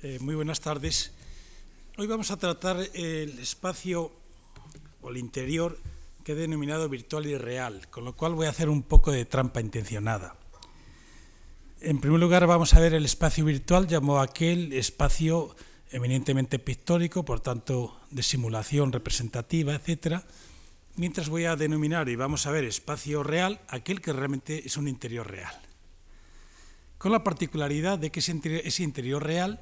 Eh, muy buenas tardes. Hoy vamos a tratar el espacio o el interior que he denominado virtual y real, con lo cual voy a hacer un poco de trampa intencionada. En primer lugar vamos a ver el espacio virtual, llamó aquel espacio eminentemente pictórico, por tanto de simulación representativa, etcétera, mientras voy a denominar y vamos a ver espacio real aquel que realmente es un interior real. Con la particularidad de que ese interior, real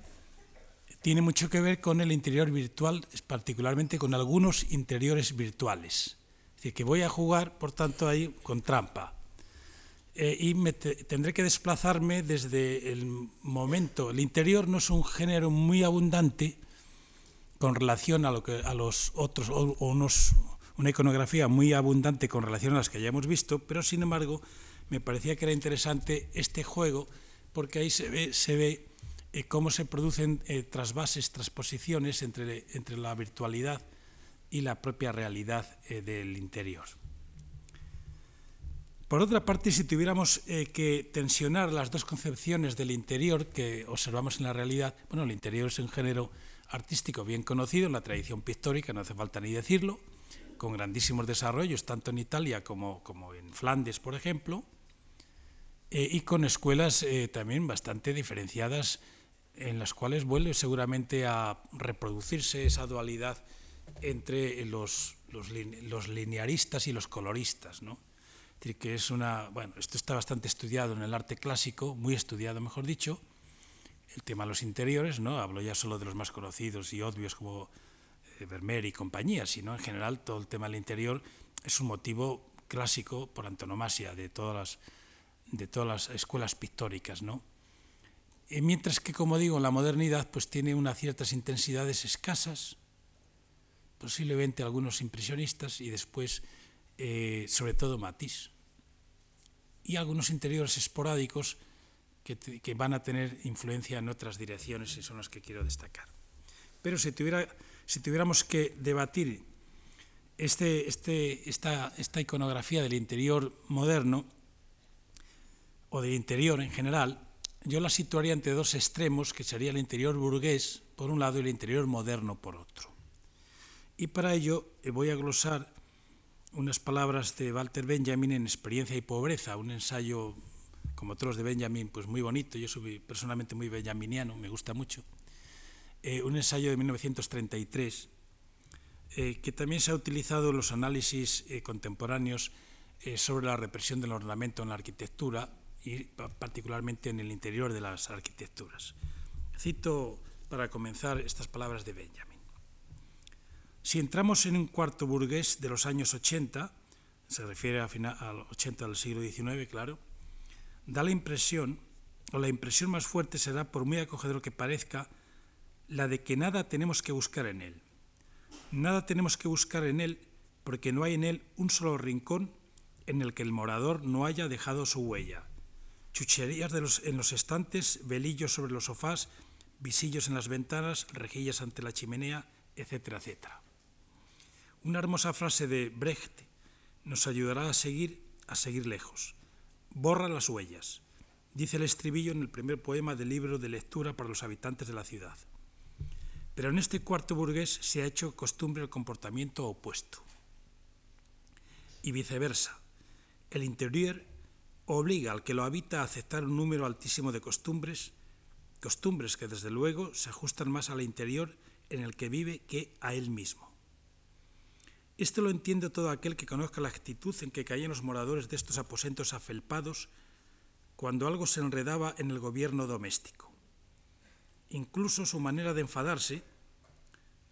tiene mucho que ver con el interior virtual, particularmente con algunos interiores virtuales. Es decir, que voy a jugar, por tanto, ahí con trampa. Eh, y tendré que desplazarme desde el momento. El interior no es un género muy abundante con relación a, lo que, a los otros, o, una iconografía muy abundante con relación a las que ya hemos visto, pero sin embargo me parecía que era interesante este juego porque ahí se ve eh, cómo se producen eh, trasvases, transposiciones entre, entre la virtualidad y la propia realidad del interior. Por otra parte, si tuviéramos eh, que tensionar las dos concepciones del interior que observamos en la realidad, bueno, el interior es un género artístico bien conocido en la tradición pictórica, no hace falta ni decirlo, con grandísimos desarrollos tanto en Italia como, como en Flandes, por ejemplo, eh, y con escuelas eh, también bastante diferenciadas en las cuales vuelve seguramente a reproducirse esa dualidad entre los, los, los linearistas y los coloristas, ¿no? decir, que es una, bueno, esto está bastante estudiado en el arte clásico, muy estudiado, mejor dicho, el tema de los interiores, ¿no? Hablo ya solo de los más conocidos y obvios como eh, Vermeer y compañía, sino en general todo el tema del interior es un motivo clásico por antonomasia de todas las, de todas las escuelas pictóricas, ¿no? Y mientras que, como digo, la modernidad pues tiene unas ciertas intensidades escasas, posiblemente algunos impresionistas y después eh, sobre todo Matisse, y algunos interiores esporádicos que, van a tener influencia en otras direcciones y son las que quiero destacar. Pero si, tuviera, si tuviéramos que debatir este, este, esta, esta iconografía del interior moderno, o del interior en general, yo la situaría entre dos extremos, que sería el interior burgués por un lado y el interior moderno por otro. Y para ello eh, voy a glosar unas palabras de Walter Benjamin en Experiencia y Pobreza, un ensayo como otros de Benjamin, pues muy bonito, yo soy personalmente muy benjaminiano, me gusta mucho, eh, un ensayo de 1933, eh, que también se ha utilizado en los análisis contemporáneos sobre la represión del ornamento en la arquitectura y particularmente en el interior de las arquitecturas. Cito para comenzar estas palabras de Benjamin. Si entramos en un cuarto burgués de los años 80, se refiere a final, al 80 del siglo XIX, claro, da la impresión, o la impresión más fuerte será, por muy acogedor que parezca, la de que nada tenemos que buscar en él. Nada tenemos que buscar en él porque no hay en él un solo rincón en el que el morador no haya dejado su huella. Chucherías en los estantes, velillos sobre los sofás, visillos en las ventanas, rejillas ante la chimenea, etcétera, etcétera. Una hermosa frase de Brecht nos ayudará a seguir, a seguir lejos. Borra las huellas, dice el estribillo en el primer poema del libro de lectura para los habitantes de la ciudad. Pero en este cuarto burgués se ha hecho costumbre el comportamiento opuesto. Y viceversa, el interior obliga al que lo habita a aceptar un número altísimo de costumbres, costumbres que desde luego se ajustan más al interior en el que vive que a él mismo. Esto lo entiende todo aquel que conozca la actitud en que caían los moradores de estos aposentos afelpados cuando algo se enredaba en el gobierno doméstico. Incluso su manera de enfadarse,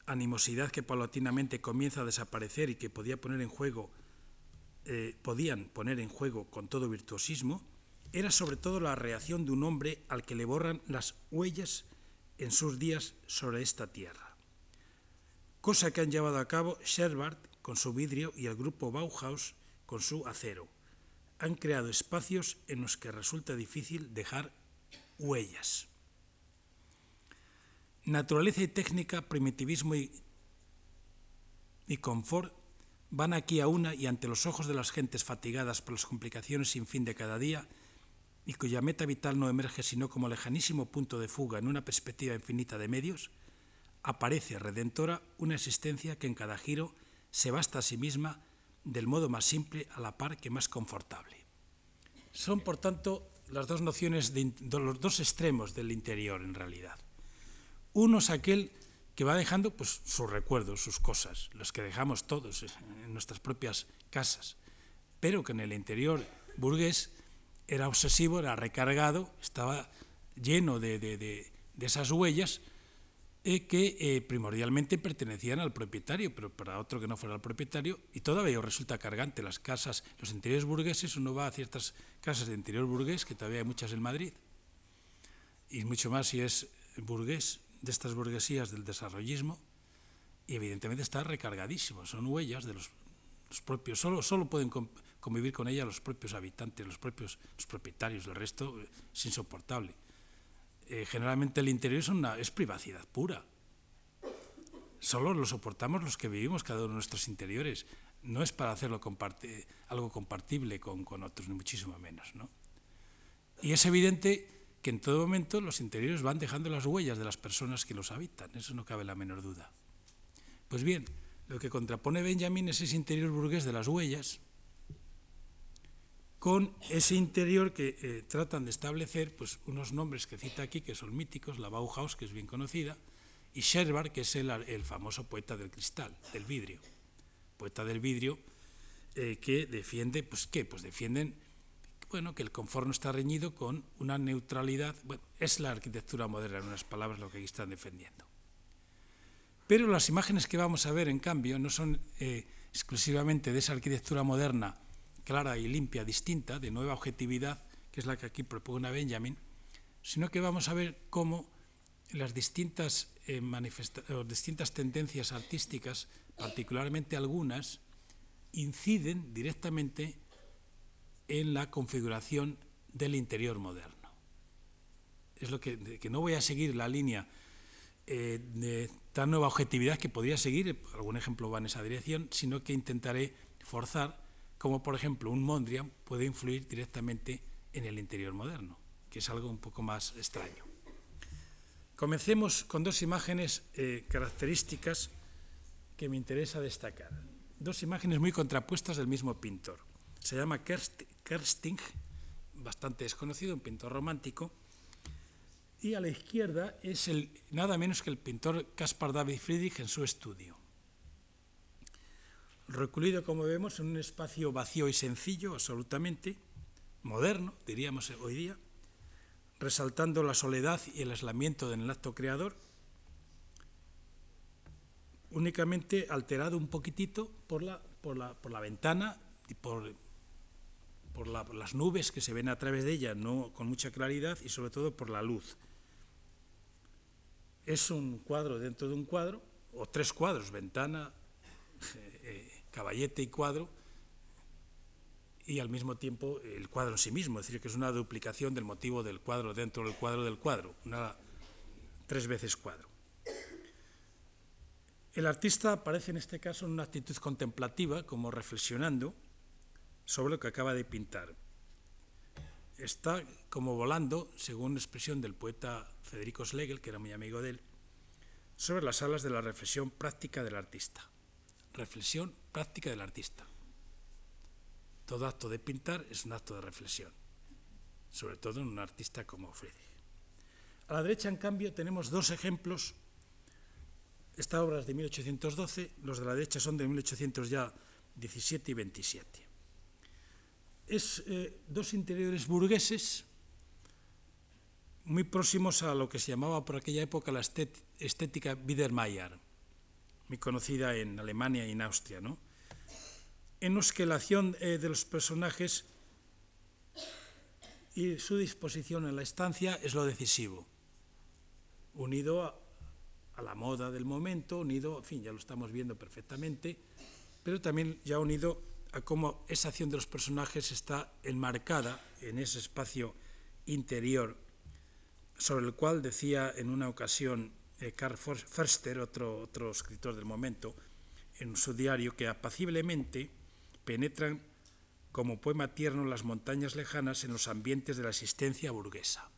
animosidad que paulatinamente comienza a desaparecer y que podía poner en juego, eh, podían poner en juego con todo virtuosismo, era sobre todo la reacción de un hombre al que le borran las huellas en sus días sobre esta tierra. Cosa que han llevado a cabo Sherbart con su vidrio y el grupo Bauhaus con su acero. Han creado espacios en los que resulta difícil dejar huellas. Naturaleza y técnica, primitivismo y, y confort van aquí a una y ante los ojos de las gentes fatigadas por las complicaciones sin fin de cada día, y cuya meta vital no emerge sino como lejanísimo punto de fuga en una perspectiva infinita de medios, aparece redentora una existencia que en cada giro se basta a sí misma del modo más simple a la par que más confortable. Son, por tanto, las dos nociones los dos extremos del interior en realidad. Uno es aquel que va dejando pues, sus recuerdos, sus cosas, los que dejamos todos en nuestras propias casas, pero que en el interior burgués era obsesivo, era recargado, estaba lleno de, de, de, de esas huellas eh, que eh, primordialmente pertenecían al propietario, pero para otro que no fuera el propietario, y todavía resulta cargante. Las casas, los interiores burgueses, uno va a ciertas casas de interior burgués, que todavía hay muchas en Madrid, y mucho más si es burgués, de estas burguesías del desarrollismo, y evidentemente está recargadísimo, son huellas de los, propios, solo, solo pueden convivir con ella los propios habitantes, los propios los propietarios, el resto eh, es insoportable eh, generalmente el interior es, privacidad pura. Solo lo soportamos los que vivimos cada uno de nuestros interiores. No es para hacerlo algo compartible con, con, otros, ni muchísimo menos. ¿no? Y es evidente que en todo momento los interiores van dejando las huellas de las personas que los habitan. Eso no cabe la menor duda. Pues bien, lo que contrapone Benjamin es ese interior burgués de las huellas, con ese interior que eh, tratan de establecer pues, unos nombres que cita aquí, que son míticos, la Bauhaus, que es bien conocida, y Scherbar, que es el, el famoso poeta del cristal, del vidrio. Poeta del vidrio eh, que defiende, pues ¿qué? Pues defienden bueno, que el confort no está reñido con una neutralidad, bueno, es la arquitectura moderna, en unas palabras lo que aquí están defendiendo. Pero las imágenes que vamos a ver, en cambio, no son eh, exclusivamente de esa arquitectura moderna clara y limpia, distinta, de nueva objetividad, que es la que aquí propone Benjamin, sino que vamos a ver cómo las distintas, eh, distintas tendencias artísticas, particularmente algunas, inciden directamente en la configuración del interior moderno. Es lo que, que no voy a seguir la línea eh, de tan nueva objetividad que podría seguir, algún ejemplo va en esa dirección, sino que intentaré forzar como por ejemplo un Mondrian puede influir directamente en el interior moderno, que es algo un poco más extraño. Comencemos con dos imágenes eh, características que me interesa destacar. Dos imágenes muy contrapuestas del mismo pintor. Se llama Kersting, bastante desconocido, un pintor romántico, y a la izquierda es el, nada menos que el pintor Caspar David Friedrich en su estudio. Recluido, como vemos, en un espacio vacío y sencillo, absolutamente moderno, diríamos hoy día, resaltando la soledad y el aislamiento del acto creador, únicamente alterado un poquitito por la, por la, por la ventana y por, por, la, por, las nubes que se ven a través de ella, no con mucha claridad, y sobre todo por la luz. Es un cuadro dentro de un cuadro, o tres cuadros, ventana, eh, caballete y cuadro, y al mismo tiempo el cuadro en sí mismo, es decir, que es una duplicación del motivo del cuadro dentro del cuadro del cuadro, una tres veces cuadro. El artista aparece en este caso en una actitud contemplativa, como reflexionando sobre lo que acaba de pintar. Está como volando, según expresión del poeta Federico Schlegel, que era muy amigo de él, sobre las alas de la reflexión práctica del artista reflexión práctica del artista. Todo acto de pintar es un acto de reflexión, sobre todo en un artista como Friedrich. A la derecha, en cambio, tenemos dos ejemplos. Esta obra es de 1812, los de la derecha son de 1817 y 27. Es eh, dos interiores burgueses muy próximos a lo que se llamaba por aquella época la estética Biedermeier muy conocida en Alemania y en Austria, ¿no? en los que la acción eh, de los personajes y su disposición en la estancia es lo decisivo, unido a, a, la moda del momento, unido, en fin, ya lo estamos viendo perfectamente, pero también ya unido a cómo esa acción de los personajes está enmarcada en ese espacio interior sobre el cual decía en una ocasión eh, Karl Förster, otro, otro escritor del momento, en su diario, que apaciblemente penetran como poema tierno las montañas lejanas en los ambientes de la existencia burguesa.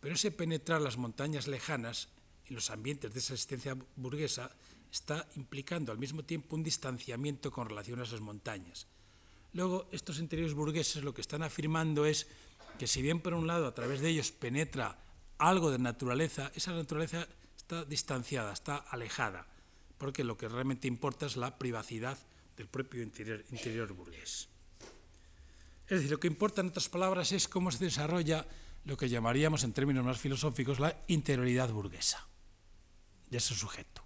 Pero ese penetrar las montañas lejanas en los ambientes de esa existencia burguesa está implicando al mismo tiempo un distanciamiento con relación a esas montañas. Luego, estos interiores burgueses lo que están afirmando es que si bien por un lado a través de ellos penetra algo de naturaleza, esa naturaleza está distanciada, está alejada, porque lo que realmente importa es la privacidad del propio interior, interior burgués. Es decir, lo que importa en otras palabras es cómo se desarrolla lo que llamaríamos en términos más filosóficos la interioridad burguesa de ese sujeto.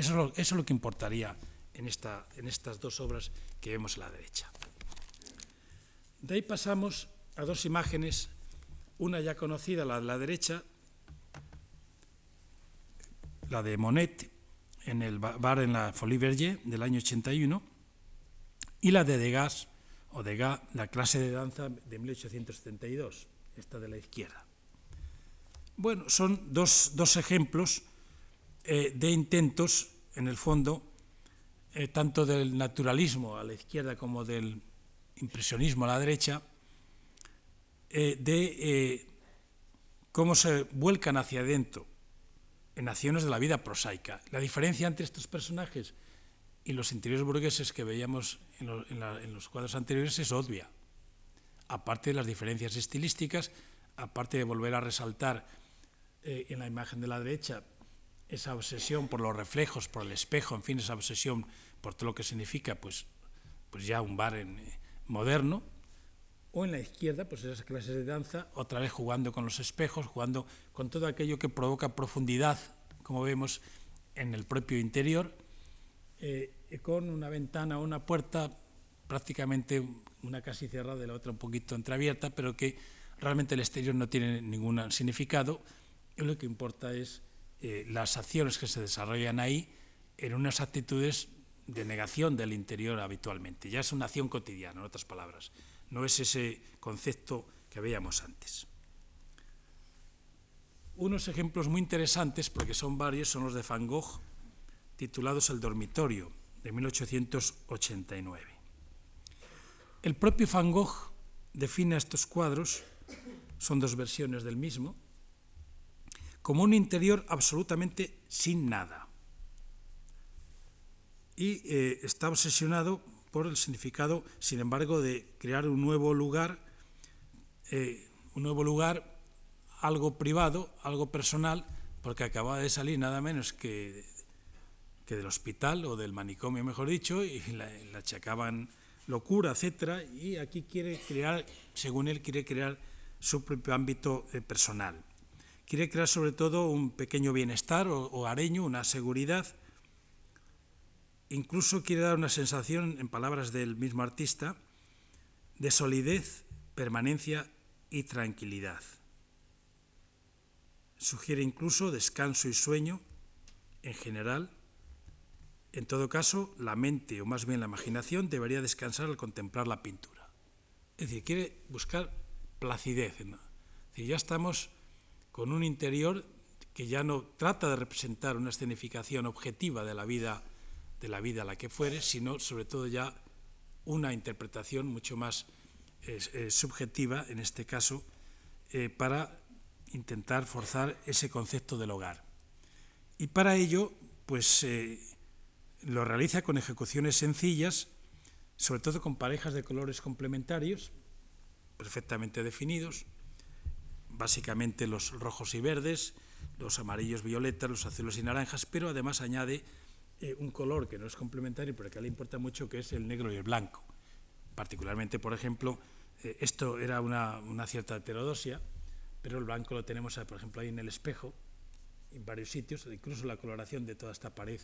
Eso es lo, que importaría en estas dos obras que vemos a la derecha. De ahí pasamos a dos imágenes, una ya conocida, la de la derecha, la de Monet en el bar en la Folie Verger del año 81, y la de Degas, o Degas, la clase de danza de 1872, esta de la izquierda. Bueno, son dos, dos ejemplos eh, de intentos, en el fondo, eh, tanto del naturalismo a la izquierda como del impresionismo a la derecha, eh, de cómo se vuelcan hacia adentro en acciones de la vida prosaica. La diferencia entre estos personajes y los interiores burgueses que veíamos en, los cuadros anteriores es obvia. Aparte de las diferencias estilísticas, aparte de volver a resaltar en la imagen de la derecha esa obsesión por los reflejos, por el espejo, en fin, esa obsesión por todo lo que significa, pues, pues ya un bar en, eh, moderno, o en la izquierda, pues esas clases de danza, otra vez jugando con los espejos, jugando con todo aquello que provoca profundidad, como vemos en el propio interior, eh, con una ventana o una puerta prácticamente una casi cerrada y la otra un poquito entreabierta, pero que realmente el exterior no tiene ningún significado, y lo que importa es eh, las acciones que se desarrollan ahí en unas actitudes de negación del interior habitualmente. Ya es una acción cotidiana, en otras palabras. No es ese concepto que veíamos antes. Unos ejemplos muy interesantes, porque son varios, son los de Van Gogh, titulados El dormitorio, de 1889. El propio Van Gogh define estos cuadros, son dos versiones del mismo, como un interior absolutamente sin nada. Y eh, está obsesionado por el significado, sin embargo, de crear un nuevo lugar, eh, un nuevo lugar, algo privado, algo personal, porque acababa de salir nada menos que, que del hospital o del manicomio, mejor dicho, y le achacaban locura, etcétera, y aquí quiere crear, según él, quiere crear su propio ámbito eh, personal. Quiere crear sobre todo un pequeño bienestar o, areño, una seguridad. Incluso quiere dar una sensación, en palabras del mismo artista, de solidez, permanencia y tranquilidad. Sugiere incluso descanso y sueño en general. En todo caso, la mente, o más bien la imaginación, debería descansar al contemplar la pintura. Es decir, quiere buscar placidez. ya estamos con un interior que ya no trata de representar una escenificación objetiva de la vida de la vida a la que fuere, sino sobre todo ya una interpretación mucho más subjetiva, en este caso, eh, para intentar forzar ese concepto del hogar. Y para ello, pues eh, lo realiza con ejecuciones sencillas, sobre todo con parejas de colores complementarios, perfectamente definidos, básicamente los rojos y verdes, los amarillos, violetas, los azules y naranjas, pero además añade eh, un color que no es complementario, pero que le importa mucho, que es el negro y el blanco. Particularmente, por ejemplo, eh, esto era una, cierta heterodosia, pero el blanco lo tenemos, por ejemplo, ahí en el espejo, en varios sitios, incluso la coloración de toda esta pared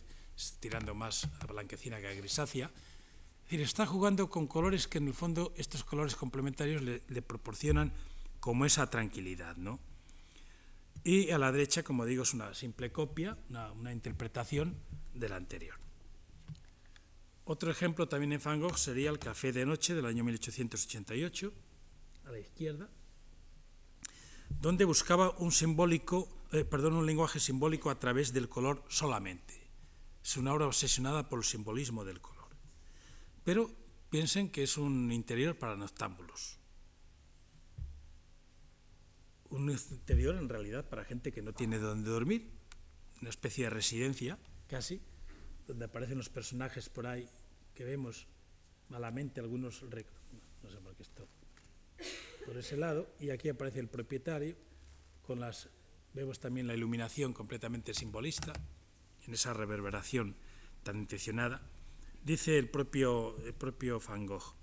tirando más a blanquecina que a grisácea. Está jugando con colores que en el fondo estos colores complementarios le, le proporcionan como esa tranquilidad. ¿no? Y a la derecha, como digo, es una simple copia, una, interpretación de la anterior. Otro ejemplo también en Van Gogh sería el Café de Noche del año 1888, a la izquierda, donde buscaba un, simbólico, eh, perdón, un lenguaje simbólico a través del color solamente. Es una obra obsesionada por el simbolismo del color. Pero piensen que es un interior para noctámbulos. Un interior en realidad para gente que no tiene donde dormir, una especie de residencia casi, donde aparecen los personajes por ahí que vemos malamente algunos, no sé por qué esto, por ese lado, y aquí aparece el propietario con las, vemos también la iluminación completamente simbolista, en esa reverberación tan intencionada. Dice el propio, el propio Van Gogh,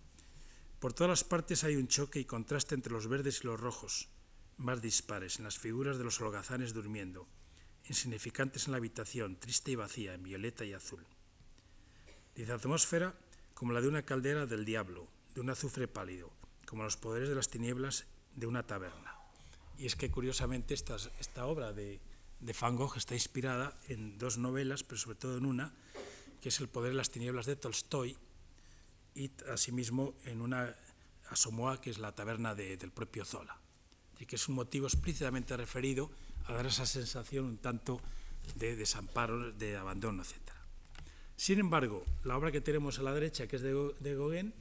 por todas las partes hay un choque y contraste entre los verdes y los rojos, más dispares, en las figuras de los holgazanes durmiendo, insignificantes en la habitación, triste y vacía, en violeta y azul. Dice atmósfera como la de una caldera del diablo, de un azufre pálido, como los poderes de las tinieblas de una taberna. Y es que curiosamente esta, esta obra de, de Van Gogh está inspirada en dos novelas, pero sobre todo en una, que es El poder de las tinieblas de Tolstoy, y asimismo en una Asomoa, que es la taberna del propio Zola, y que es un motivo explícitamente referido a dar esa sensación un tanto de desamparo, de abandono, etc. Sin embargo, la obra que tenemos a la derecha, que es de, Gauguin,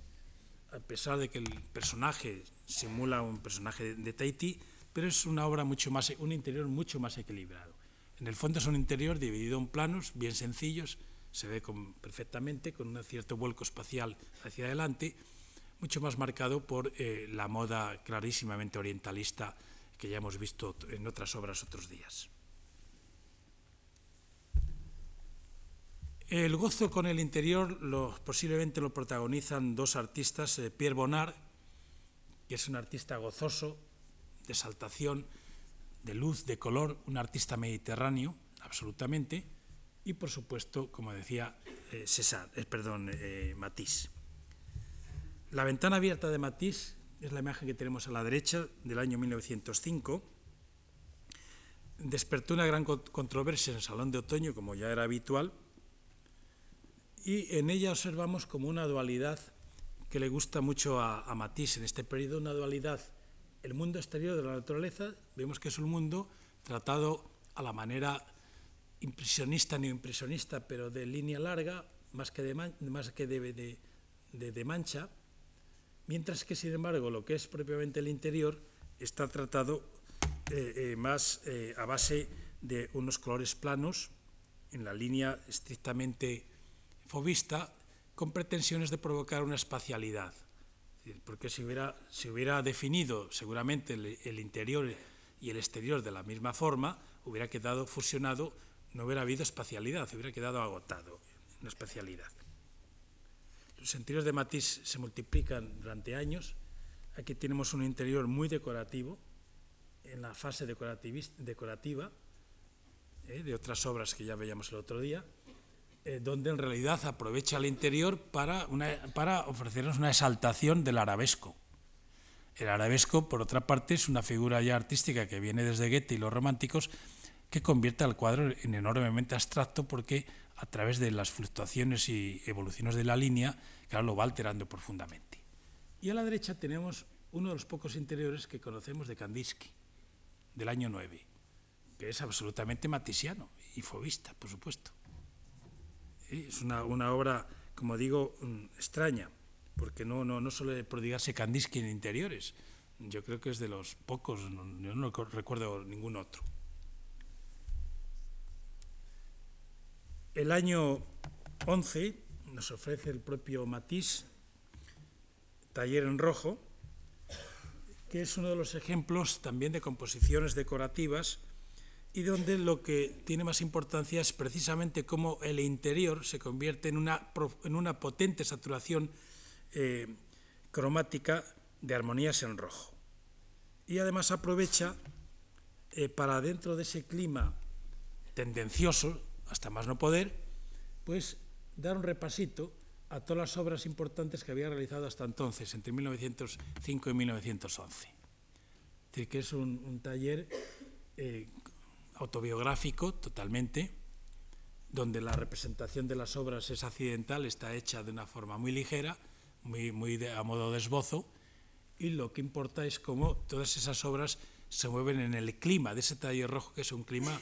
a pesar de que el personaje simula un personaje de, de Tahití, pero es una obra mucho más, un interior mucho más equilibrado. En el fondo es un interior dividido en planos bien sencillos, se ve con, perfectamente, con un cierto vuelco espacial hacia adelante, mucho más marcado por eh, la moda clarísimamente orientalista que ya hemos visto en otras obras otros días. El gozo con el interior lo, posiblemente lo protagonizan dos artistas, eh, Pierre Bonnard, que es un artista gozoso, de exaltación, de luz, de color, un artista mediterráneo, absolutamente, y por supuesto, como decía eh, César, perdón, Matisse. La ventana abierta de Matisse es la imagen que tenemos a la derecha del año 1905. Despertó una gran controversia en el Salón de Otoño, como ya era habitual, y en ella observamos como una dualidad que le gusta mucho a, Matisse en este periodo, una dualidad el mundo exterior de la naturaleza, vemos que es un mundo tratado a la manera impresionista, neoimpresionista, pero de línea larga, más que de, más que de mancha, mientras que, sin embargo, lo que es propiamente el interior está tratado eh, eh, más eh, a base de unos colores planos, en la línea estrictamente fobista, con pretensiones de provocar una espacialidad porque si hubiera, si hubiera definido seguramente el, el, interior y el exterior de la misma forma, hubiera quedado fusionado, no hubiera habido espacialidad, hubiera quedado agotado una espacialidad. Interiores de Matisse se multiplican durante años. Aquí tenemos un interior muy decorativo, en la fase decorativa, eh, de otras obras que ya veíamos el otro día eh, donde en realidad aprovecha el interior para, una, para ofrecernos una exaltación del arabesco. El arabesco, por otra parte, es una figura ya artística que viene desde Goethe y los románticos, que convierte al cuadro en enormemente abstracto porque a través de las fluctuaciones y evoluciones de la línea, claro, lo va alterando profundamente. Y a la derecha tenemos uno de los pocos interiores que conocemos de Kandinsky, del año 9, que es absolutamente matisiano y fobista, por supuesto. Es una, obra, como digo, mm, extraña, porque no, no, no suele prodigarse Kandinsky en interiores. Yo creo que es de los pocos, yo no recuerdo ningún otro. El año 11 nos ofrece el propio Matisse, Taller en Rojo, que es uno de los ejemplos también de composiciones decorativas y donde lo que tiene más importancia es precisamente cómo el interior se convierte en una, en una potente saturación eh, cromática de armonías en rojo. Y además aprovecha eh, para dentro de ese clima tendencioso, hasta más no poder, pues dar un repasito a todas las obras importantes que había realizado hasta entonces, entre 1905 y 1911. Es decir, que es un, taller eh, autobiográfico totalmente, donde la representación de las obras es accidental, está hecha de una forma muy ligera, muy, a modo de esbozo, y lo que importa es cómo todas esas obras se mueven en el clima de ese taller rojo, que es un clima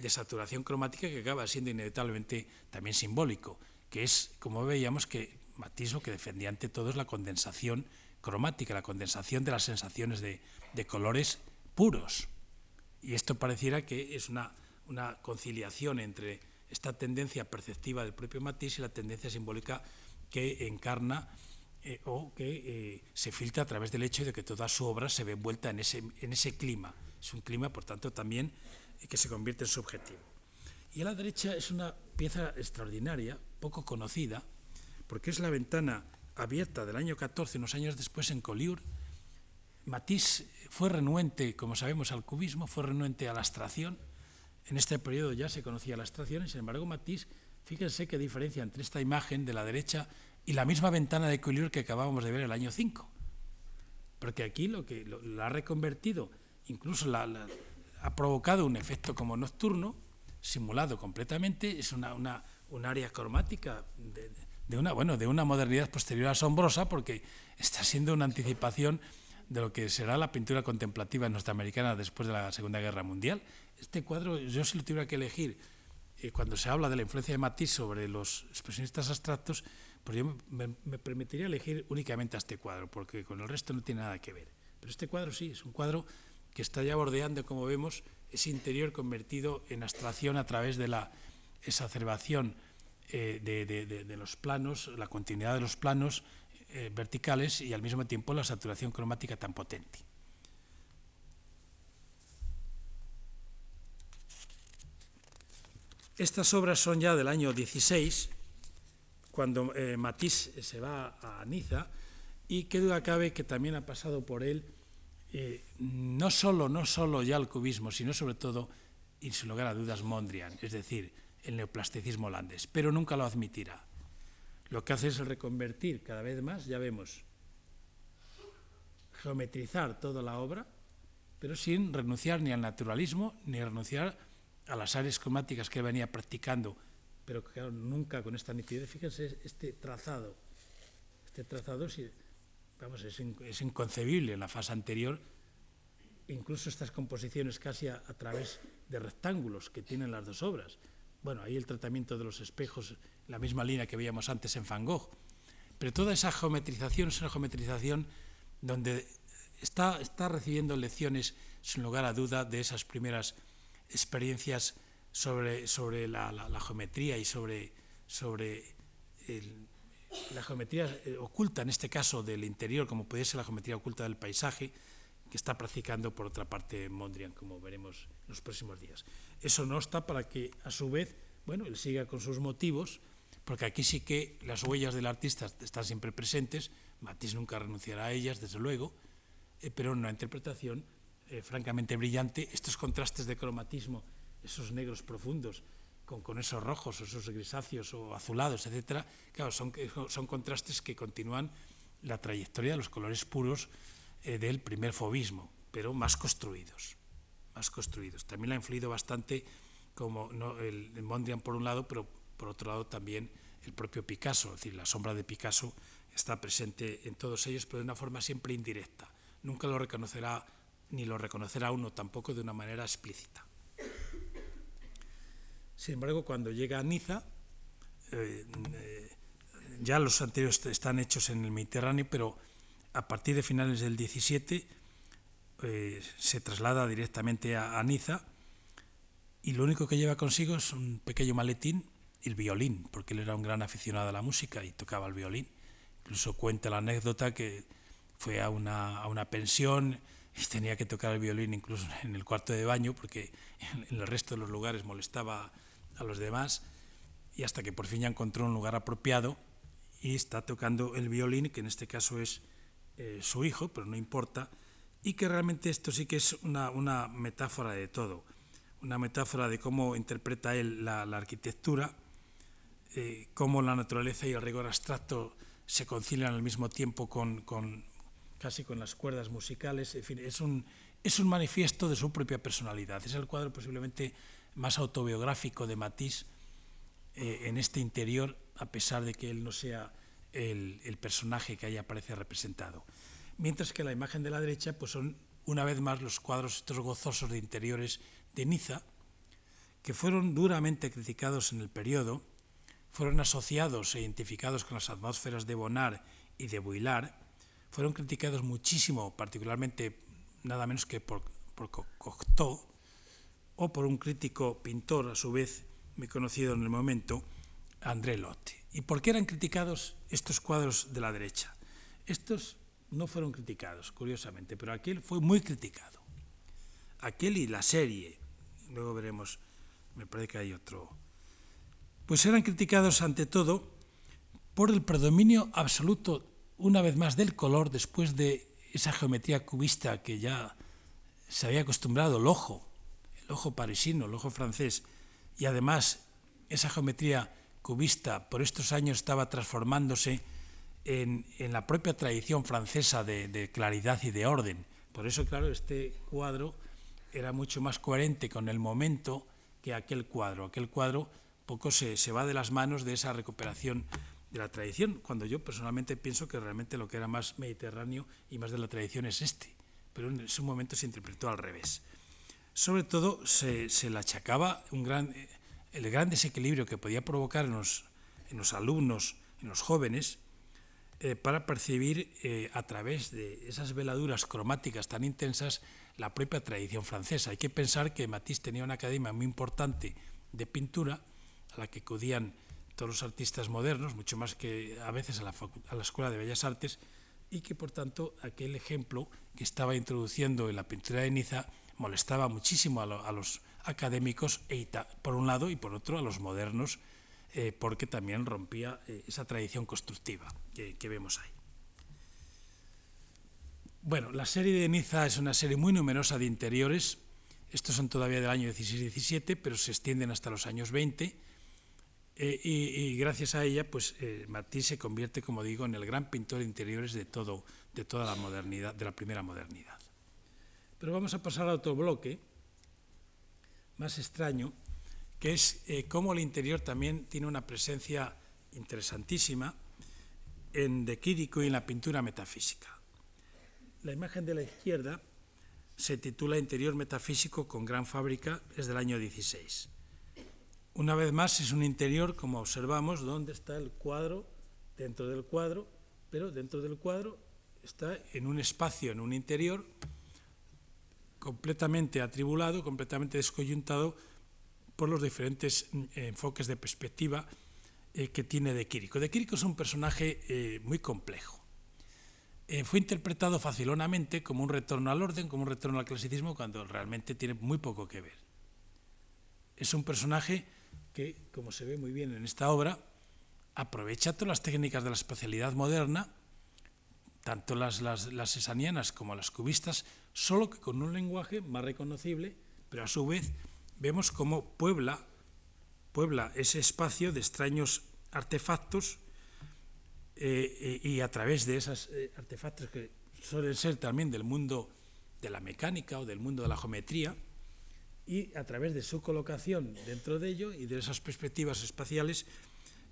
de saturación cromática que acaba siendo inevitablemente también simbólico, que es, como veíamos, que Matisse lo que defendía ante todo es la condensación cromática, la condensación de las sensaciones de, colores puros. Y esto pareciera que es una, una conciliación entre esta tendencia perceptiva del propio Matisse y la tendencia simbólica que encarna eh, o que eh, se filtra a través del hecho de que toda su obra se ve envuelta en ese, en ese clima. Es un clima, por tanto, también eh, que se convierte en subjetivo. Y a la derecha es una pieza extraordinaria, poco conocida, porque es la ventana abierta del año 14, unos años después en Collioure. Matisse fue renuente, como sabemos, al cubismo, fue renuente a la abstracción. En este periodo ya se conocía la abstracción y, sin embargo, Matisse, fíjense qué diferencia entre esta imagen de la derecha y la misma ventana de Collioure que acabábamos de ver el año 5. Porque aquí lo que la ha reconvertido, incluso la, ha provocado un efecto como nocturno, simulado completamente, es una, una un área cromática de, de una, bueno, de una modernidad posterior asombrosa porque está siendo una anticipación de lo que será la pintura contemplativa norteamericana después de la Segunda Guerra Mundial. Este cuadro, yo si lo tuviera que elegir, eh, cuando se habla de la influencia de Matisse sobre los expresionistas abstractos, pues yo me, me, permitiría elegir únicamente a este cuadro, porque con el resto no tiene nada que ver. Pero este cuadro sí, es un cuadro que está ya bordeando, como vemos, ese interior convertido en abstracción a través de la exacerbación eh, de, los planos, la continuidad de los planos eh, verticales y al mismo tiempo la saturación cromática tan potente. Estas obras son ya del año 16, cuando eh, Matisse se va a Niza, y qué duda cabe que también ha pasado por él no solo, no solo ya el cubismo, sino sobre todo, y sin lugar a dudas, Mondrian, es decir, el neoplasticismo holandés, pero nunca lo admitirá. Lo que hace es reconvertir cada vez más, ya vemos, geometrizar toda la obra, pero sin renunciar ni al naturalismo, ni renunciar a las áreas cromáticas que venía practicando, pero nunca con esta nitidez. Fíjense este trazado, este trazado es, inconcebible en la fase anterior, incluso estas composiciones casi a través de rectángulos que tienen las dos obras bueno, ahí el tratamiento de los espejos, la misma línea que veíamos antes en Van Gogh. Pero toda esa geometrización es una geometrización donde está, está recibiendo lecciones, sin lugar a duda, de esas primeras experiencias sobre, sobre la, geometría y sobre, sobre la geometría eh, oculta, en este caso del interior, como puede ser la geometría oculta del paisaje, que está practicando por otra parte Mondrian, como veremos en los próximos días. Eso no está para que, a su vez, bueno, él siga con sus motivos, porque aquí sí que las huellas del artista están siempre presentes, Matisse nunca renunciará a ellas, desde luego, eh, pero en una interpretación eh, francamente brillante, estos contrastes de cromatismo, esos negros profundos, con, esos rojos, esos grisáceos o azulados, etcétera, claro, son, son contrastes que continúan la trayectoria de los colores puros eh, del primer fobismo, pero más construidos, más construidos. También ha influido bastante como el, Mondrian por un lado, pero por otro lado también el propio Picasso, es decir, la sombra de Picasso está presente en todos ellos, pero de una forma siempre indirecta. Nunca lo reconocerá, ni lo reconocerá uno tampoco de una manera explícita. Sin embargo, cuando llega a Niza, eh, eh, ya los anteriores están hechos en el Mediterráneo, pero a partir de finales del 17 eh, se traslada directamente a, Niza y lo único que lleva consigo es un pequeño maletín y el violín, porque él era un gran aficionado a la música y tocaba el violín. Incluso cuenta la anécdota que fue a una, a una pensión y tenía que tocar el violín incluso en el cuarto de baño porque en el resto de los lugares molestaba a los demás y hasta que por fin ya encontró un lugar apropiado y está tocando el violín, que en este caso es eh, su hijo, pero no importa, y que realmente esto sí que es una, una metáfora de todo, una metáfora de cómo interpreta él la, arquitectura, eh, cómo la naturaleza y el rigor abstracto se concilian al mismo tiempo con, con casi con las cuerdas musicales, en fin, es un, es un manifiesto de su propia personalidad, es el cuadro posiblemente más autobiográfico de Matisse eh, en este interior, a pesar de que él no sea el, personaje que ahí aparece representado. Mientras que la imagen de la derecha pues son una vez más los cuadros estos gozosos de interiores de Niza, que fueron duramente criticados en el periodo, fueron asociados e identificados con las atmósferas de Bonnard y de Vuillard, fueron criticados muchísimo, particularmente nada menos que por, por Cocteau, o por un crítico pintor, a su vez muy conocido en el momento, André Lotte. ¿Y por qué eran criticados estos cuadros de la derecha? Estos no fueron criticados, curiosamente, pero aquel fue muy criticado. Aquel y la serie, luego veremos, me parece que hay otro, pues eran criticados ante todo por el predominio absoluto, una vez más, del color después de esa geometría cubista que ya se había acostumbrado el ojo, ojo parisino, el ojo francés, y además esa geometría cubista por estos años estaba transformándose en, la propia tradición francesa de, claridad y de orden. Por eso, claro, este cuadro era mucho más coherente con el momento que aquel cuadro. Aquel cuadro poco se, se va de las manos de esa recuperación de la tradición, cuando yo personalmente pienso que realmente lo que era más mediterráneo y más de la tradición es este, pero en ese momento se interpretó al revés. Sobre todo se, se le achacaba un gran, el gran desequilibrio que podía provocar en los, en los alumnos, en los jóvenes, eh, para percibir eh, a través de esas veladuras cromáticas tan intensas la propia tradición francesa. Hay que pensar que Matisse tenía una academia muy importante de pintura a la que acudían todos los artistas modernos, mucho más que a veces a la, a la Escuela de Bellas Artes, y que por tanto aquel ejemplo que estaba introduciendo en la pintura de Niza molestaba muchísimo a, lo, a los académicos, e, por un lado, y por otro a los modernos, eh, porque también rompía eh, esa tradición constructiva que, vemos ahí. Bueno, la serie de Niza es una serie muy numerosa de interiores, estos son todavía del año 16-17, pero se extienden hasta los años 20, eh, y, y, gracias a ella, pues Matisse se convierte, como digo, en el gran pintor de interiores de, todo, de toda la modernidad, de la primera modernidad. Pero vamos a pasar a otro bloque, más extraño, que es eh, cómo el interior también tiene una presencia interesantísima en De Quirico y en la pintura metafísica. La imagen de la izquierda se titula Interior metafísico con gran fábrica, es del año 16. Una vez más es un interior, como observamos, donde está el cuadro dentro del cuadro, pero dentro del cuadro está en un espacio, en un interior, completamente atribulado, completamente descoyuntado por los diferentes mm, enfoques de perspectiva eh, que tiene De Quirico. De Quirico es un personaje eh, muy complejo. Eh, fue interpretado facilonamente como un retorno al orden, como un retorno al clasicismo, cuando realmente tiene muy poco que ver. Es un personaje que, como se ve muy bien en esta obra, aprovecha todas las técnicas de la especialidad moderna, tanto las, las, las esanianas como las cubistas, solo que con un lenguaje más reconocible, pero a su vez vemos cómo Puebla, Puebla ese espacio de extraños artefactos eh, y a través de esos eh, artefactos que suelen ser también del mundo de la mecánica o del mundo de la geometría, y a través de su colocación dentro de ello y de esas perspectivas espaciales,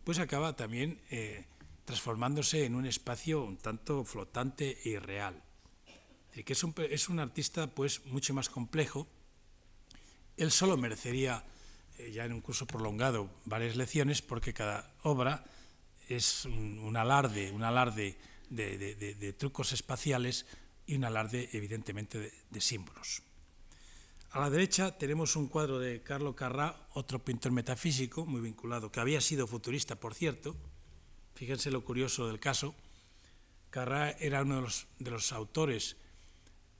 pues acaba también eh, transformándose en un espacio un tanto flotante e irreal. Es, que es, un, es un artista pues mucho más complejo. Él solo merecería, eh, ya en un curso prolongado, varias lecciones, porque cada obra es un, alarde, un alarde de, de, de, de, trucos espaciales y un alarde, evidentemente, de símbolos. A la derecha tenemos un cuadro de Carlo Carrà, otro pintor metafísico muy vinculado, que había sido futurista, por cierto. Fíjense lo curioso del caso. Carrà era uno de los, de los autores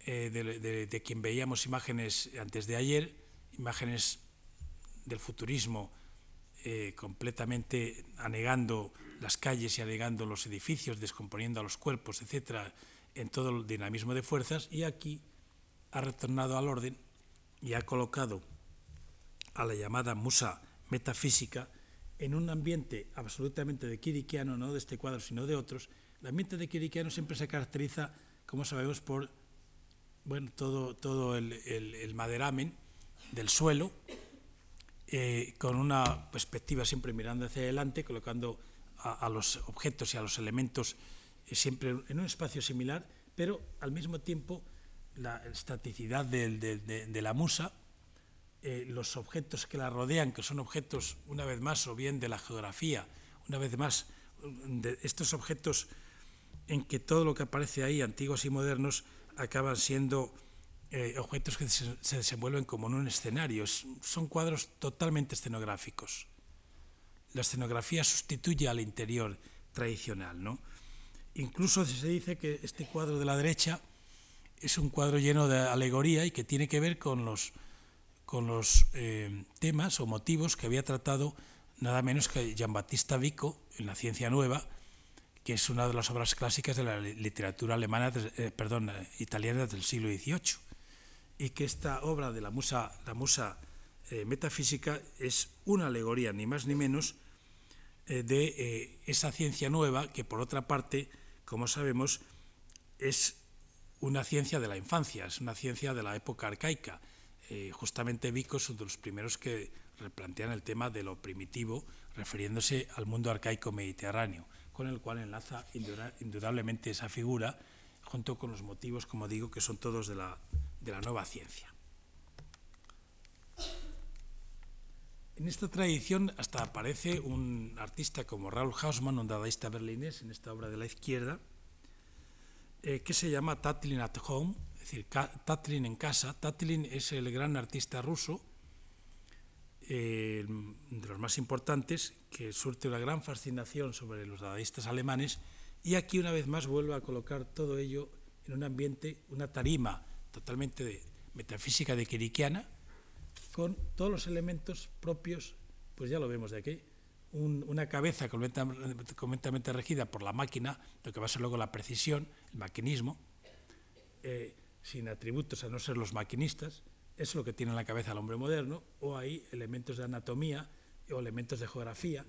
eh, de, de, quien veíamos imágenes antes de ayer, imágenes del futurismo eh, completamente anegando las calles y anegando los edificios, descomponiendo a los cuerpos, etcétera, en todo el dinamismo de fuerzas, y aquí ha retornado al orden y ha colocado a la llamada musa metafísica en un ambiente absolutamente de quiriquiano, no de este cuadro, sino de otros. El ambiente de quiriquiano siempre se caracteriza, como sabemos, por bueno, todo, todo el, el, maderamen del suelo, eh, con una perspectiva siempre mirando hacia adelante, colocando a, los objetos y a los elementos eh, siempre en un espacio similar, pero al mismo tiempo la estaticidad de, de la musa eh, los objetos que la rodean, que son objetos, una vez más, o bien de la geografía, una vez más, de estos objetos en que todo lo que aparece ahí, antiguos y modernos, acaban siendo eh, objetos que se, se, desenvuelven como en un escenario. Son cuadros totalmente escenográficos. La escenografía sustituye al interior tradicional. ¿no? Incluso se dice que este cuadro de la derecha es un cuadro lleno de alegoría y que tiene que ver con los, con los eh, temas o motivos que había tratado nada menos que Giambattista Vico en La Ciencia Nueva, que es una de las obras clásicas de la literatura alemana, eh, perdón, italiana del siglo XVIII, y que esta obra de la musa, la musa eh, metafísica es una alegoría, ni más ni menos, eh, de eh, esa ciencia nueva que, por otra parte, como sabemos, es una ciencia de la infancia, es una ciencia de la época arcaica. Eh, justamente Vico es uno de los primeros que replantean el tema de lo primitivo, refiriéndose al mundo arcaico mediterráneo con el cual enlaza indudablemente esa figura, junto con los motivos, como digo, que son todos de la, de la nueva ciencia. En esta tradición hasta aparece un artista como Raúl Hausmann, un dadaísta berlinés, en esta obra de la izquierda, eh, que se llama Tatlin at Home, es decir, Tatlin en casa. Tatlin es el gran artista ruso eh, de los más importantes, que surte una gran fascinación sobre los dadaístas alemanes, y aquí una vez más vuelve a colocar todo ello en un ambiente, una tarima totalmente metafísica de Kirikiana, con todos los elementos propios, pues ya lo vemos de aquí, un, una cabeza completamente regida por la máquina, lo que va a ser luego la precisión, el maquinismo, eh, sin atributos a no ser los maquinistas, es lo que tiene en la cabeza el hombre moderno, o hay elementos de anatomía o elementos de geografía,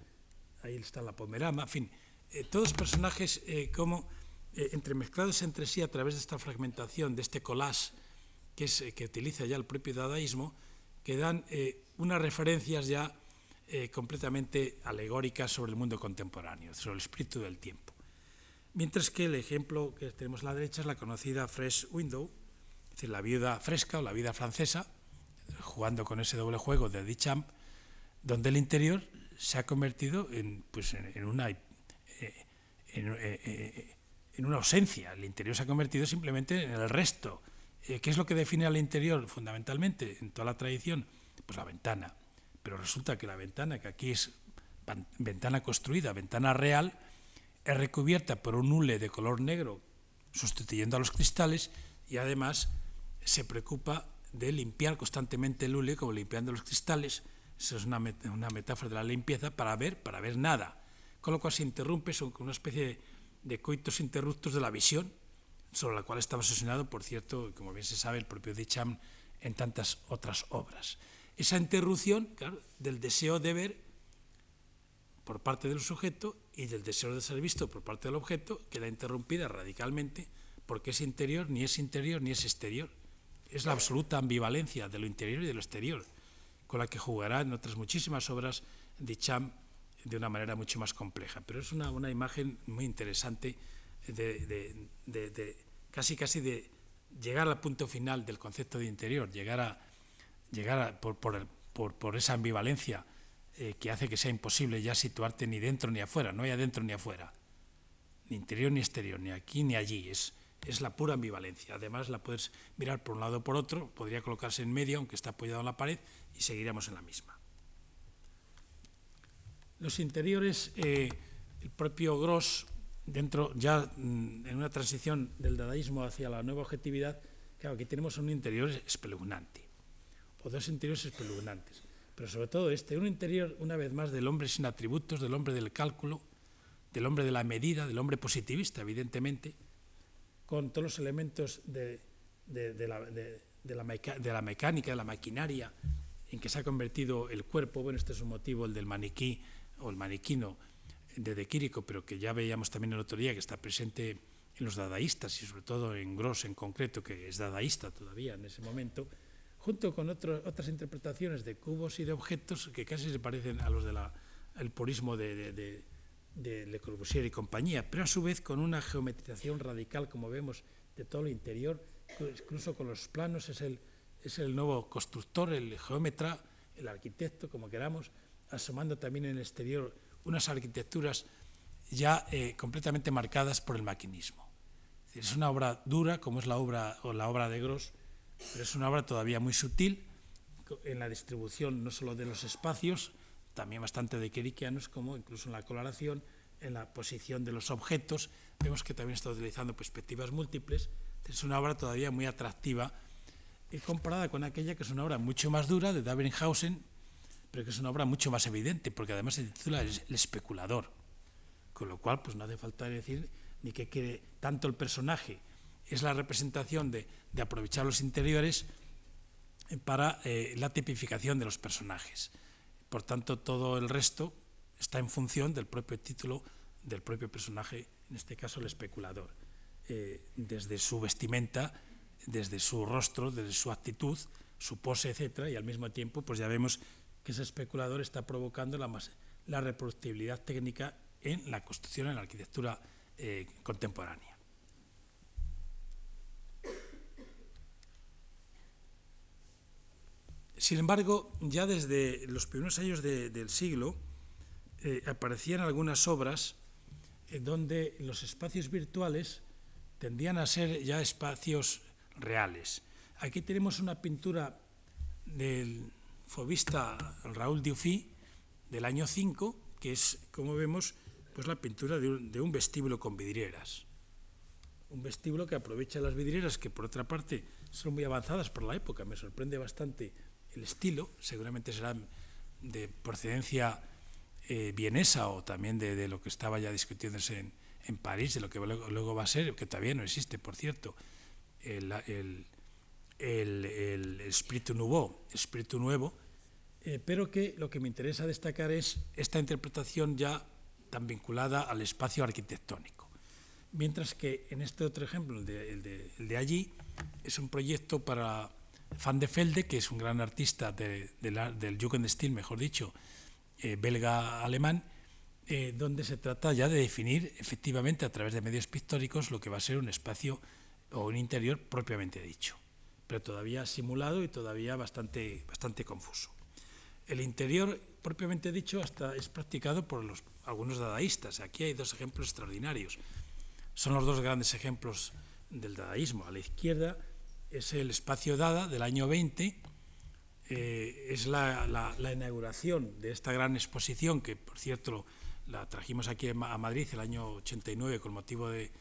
ahí está la pomerama, en fin, eh, todos personajes eh, como eh, entremezclados entre sí a través de esta fragmentación, de este collage que, eh, que utiliza ya el propio dadaísmo, que dan unas referencias ya completamente alegóricas sobre el mundo contemporáneo, sobre el espíritu del tiempo. Mientras que el ejemplo que tenemos a la derecha es la conocida Fresh Window, es decir, la viuda fresca o la vida francesa, jugando con ese doble juego de Duchamp, donde el interior se ha convertido en, pues, en, una, eh, en, eh, en, una ausencia. El interior se ha convertido simplemente en el resto. Eh, ¿Qué es lo que define al interior fundamentalmente en toda la tradición? Pues la ventana. Pero resulta que la ventana, que aquí es ventana construida, ventana real, es recubierta por un hule de color negro, sustituyendo a los cristales, y además se preocupa de limpiar constantemente el hule, como limpiando los cristales. Esa es una, una metáfora de la limpieza para ver, para ver nada. Con lo cual se interrumpe con una especie de, de coitos interruptos de la visión, sobre la cual estaba obsesionado, por cierto, como bien se sabe, el propio Duchamp en tantas otras obras. Esa interrupción claro, del deseo de ver por parte del sujeto y del deseo de ser visto por parte del objeto queda interrumpida radicalmente porque es interior, ni es interior, ni es exterior. Es la absoluta ambivalencia de lo interior y de lo exterior, con la que jugará en otras muchísimas obras Duchamp de una manera mucho más compleja. Pero es una, una imagen muy interesante de, de, de, de, casi casi de llegar al punto final del concepto de interior, llegar a llegar a, por, por, por, por, esa ambivalencia eh, que hace que sea imposible ya situarte ni dentro ni afuera, no hay adentro ni afuera, ni interior ni exterior, ni aquí ni allí, es, es la pura ambivalencia. Además la puedes mirar por un lado o por otro, podría colocarse en medio, aunque está apoyado en la pared, y seguiríamos en la misma. Los interiores, eh, el propio Gross dentro ya mm, en una transición del dadaísmo hacia la nueva objetividad, claro, aquí tenemos un interior espeluznante, o dos interiores espeluznantes, pero sobre todo este, un interior, una vez más, del hombre sin atributos, del hombre del cálculo, del hombre de la medida, del hombre positivista, evidentemente, con todos los elementos de, de, la, de, la, mecánica, de la maquinaria en que se ha convertido el cuerpo, bueno, este es un motivo, el del maniquí o el maniquino, de De Quirico, pero que ya veíamos también el otro día, que está presente en los dadaístas y sobre todo en Gross en concreto, que es dadaísta todavía en ese momento, junto con otras interpretaciones de cubos y de objetos que casi se parecen a los del de purismo de, de, Le Corbusier y compañía, pero a su vez con una geometrización radical, como vemos, de todo el interior, incluso con los planos, es el, es el nuevo constructor, el geómetra, el arquitecto, como queramos, asomando también en el exterior unas arquitecturas ya eh, completamente marcadas por el maquinismo. Es, una obra dura, como es la obra, o la obra de Gross, pero es una obra todavía muy sutil en la distribución no solo de los espacios, también bastante de Kerikianos, como incluso en la coloración, en la posición de los objetos. Vemos que también está utilizando perspectivas múltiples. Es una obra todavía muy atractiva y comparada con aquella que es una obra mucho más dura de Davenhausen, pero que es una obra mucho más evidente, porque además se titula El especulador. Con lo cual, pues no hace falta decir ni que quede tanto el personaje es la representación de, aprovechar los interiores para eh, la tipificación de los personajes. Por tanto, todo el resto está en función del propio título del propio personaje, en este caso el especulador, eh, desde su vestimenta, desde su rostro, desde su actitud, su pose, etcétera, y al mismo tiempo, pues ya vemos que ese especulador está provocando la, la reproductibilidad técnica en la construcción, en la arquitectura eh, contemporánea. Sin embargo, ya desde los primeros años del siglo eh, aparecían algunas obras en donde los espacios virtuales tendían a ser ya espacios reales. Aquí tenemos una pintura del fobista Raúl Dufy del año 5, que es, como vemos, pues la pintura de un vestíbulo con vidrieras. Un vestíbulo que aprovecha las vidrieras, que por otra parte son muy avanzadas por la época, me sorprende bastante el estilo, seguramente será de procedencia eh, vienesa o también de, lo que estaba ya discutiéndose en, en París, de lo que luego, va a ser, que todavía no existe, por cierto, el, el, el, espíritu nuevo, espíritu nuevo, eh, pero que lo que me interesa destacar es esta interpretación ya tan vinculada al espacio arquitectónico. Mientras que en este otro ejemplo, el de, el de allí, es un proyecto para Van de Velde, que es un gran artista de, del Jugendstil, mejor dicho, eh, belga-alemán, eh, donde se trata ya de definir efectivamente a través de medios pictóricos lo que va a ser un espacio o un interior propiamente dicho, pero todavía simulado y todavía bastante, bastante confuso. El interior propiamente dicho hasta es practicado por algunos dadaístas. Aquí hay dos ejemplos extraordinarios. Son los dos grandes ejemplos del dadaísmo. A la izquierda, es el espacio Dada del año 20, eh, es la, inauguración de esta gran exposición que, por cierto, la trajimos aquí a Madrid el año 89 con motivo de,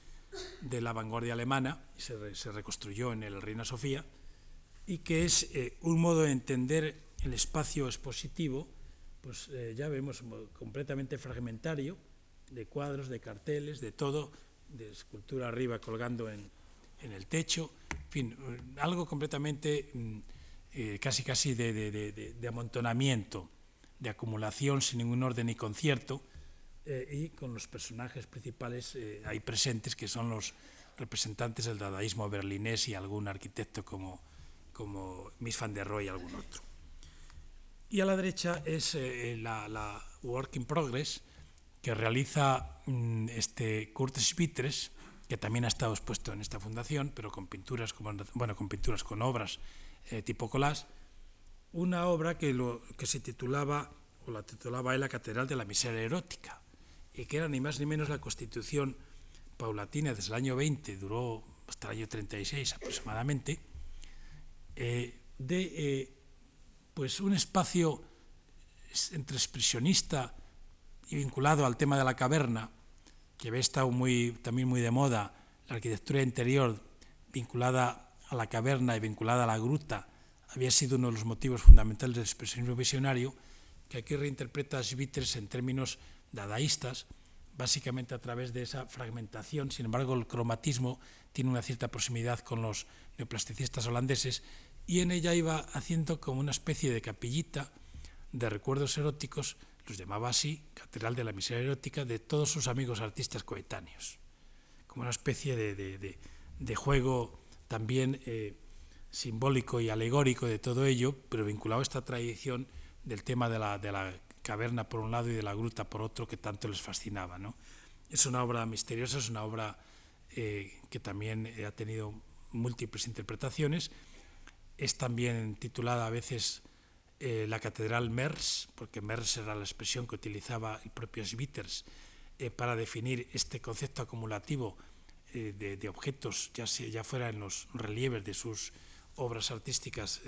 la vanguardia alemana, y se, reconstruyó en el Reina Sofía, y que es eh, un modo de entender el espacio expositivo, pues eh, ya vemos completamente fragmentario, de cuadros, de carteles, de todo, de escultura arriba colgando en, en el techo, en fin, algo completamente mm, eh, casi casi de, amontonamiento, de acumulación sin ningún orden ni concierto, eh, y con los personajes principales eh, ahí presentes, que son los representantes del dadaísmo berlinés y algún arquitecto como, como Miss van der Rohe y algún otro. Y a la derecha es la, la, Work in Progress que realiza mm, este Kurt Spitres, que también ha estado expuesto en esta fundación, pero con pinturas, como, bueno, con pinturas, con obras eh, tipo collage, una obra que, se titulaba, o la titulaba La Catedral de la Miseria Erótica, y que era ni más ni menos la constitución paulatina desde el año 20, duró hasta el año 36 aproximadamente, eh, de eh, pues un espacio entre expresionista y vinculado al tema de la caverna, que había estado muy, también muy de moda, la arquitectura interior vinculada a la caverna y vinculada a la gruta, había sido uno de los motivos fundamentales del expresionismo visionario, que aquí reinterpreta Schwitters en términos dadaístas, básicamente a través de esa fragmentación. Sin embargo, el cromatismo tiene una cierta proximidad con los neoplasticistas holandeses y en ella iba haciendo como una especie de capillita de recuerdos eróticos los llamaba así, Catedral de la Miseria Erótica, de todos sus amigos artistas coetáneos, como una especie de, juego también eh, simbólico y alegórico de todo ello, pero vinculado a esta tradición del tema de la, de la caverna por un lado y de la gruta por otro que tanto les fascinaba. ¿no? Es una obra misteriosa, es una obra eh, que también ha tenido múltiples interpretaciones es también titulada a veces eh, la Catedral Mers, porque Mers era la expresión que utilizaba el propio Schwitters eh, para definir este concepto acumulativo eh, de, de, objetos, ya, sea, ya fuera en los relieves de sus obras artísticas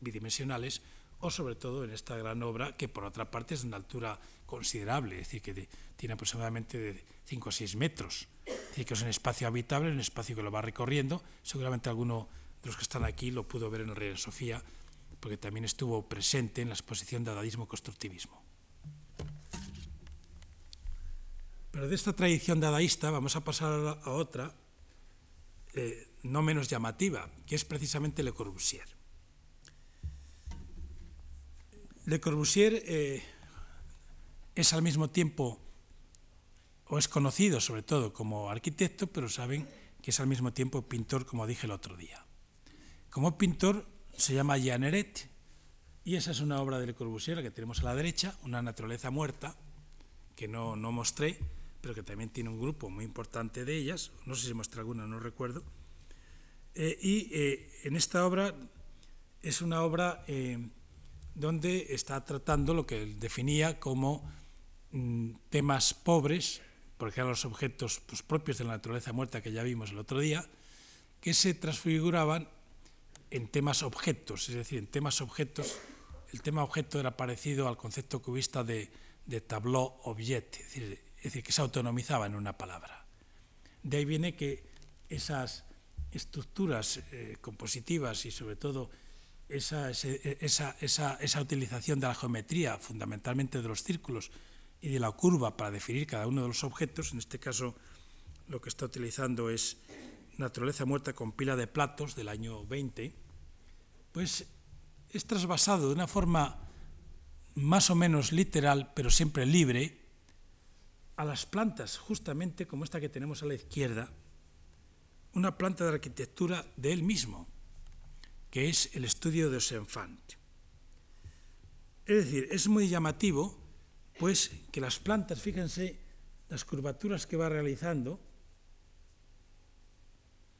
bidimensionales, o sobre todo en esta gran obra que por otra parte es de una altura considerable, es decir, que de, tiene aproximadamente de 5 o 6 metros, es decir, que es un espacio habitable, un espacio que lo va recorriendo, seguramente alguno de los que están aquí lo pudo ver en el Reina Sofía, porque también estuvo presente en la exposición de Dadaísmo-Constructivismo. Pero de esta tradición dadaísta vamos a pasar a otra, eh, no menos llamativa, que es precisamente Le Corbusier. Le Corbusier eh, es al mismo tiempo, o es conocido sobre todo como arquitecto, pero saben que es al mismo tiempo pintor, como dije el otro día. Como pintor se llama Jeanneret y esa es una obra de Le Corbusier, la que tenemos a la derecha, una naturaleza muerta, que no, no mostré, pero que también tiene un grupo muy importante de ellas, no sé si mostré alguna, no recuerdo. Eh, y eh, en esta obra es una obra eh, donde está tratando lo que él definía como mm, temas pobres, porque eran los objetos pues, propios de la naturaleza muerta que ya vimos el otro día, que se transfiguraban en temas objetos, es decir, en temas objetos, el tema objeto era parecido al concepto cubista de, de tableau objet, es decir, que se autonomizaba en una palabra. De ahí viene que esas estructuras eh, compositivas y sobre todo esa, esa, esa, esa, utilización de la geometría, fundamentalmente de los círculos y de la curva para definir cada uno de los objetos, en este caso lo que está utilizando es Naturaleza muerta con pila de platos del año 20, pues es trasvasado de una forma más o menos literal, pero siempre libre, a las plantas, justamente como esta que tenemos a la izquierda, una planta de arquitectura de él mismo, que es el estudio de Osenfant. Es decir, es muy llamativo, pues, que las plantas, fíjense, las curvaturas que va realizando,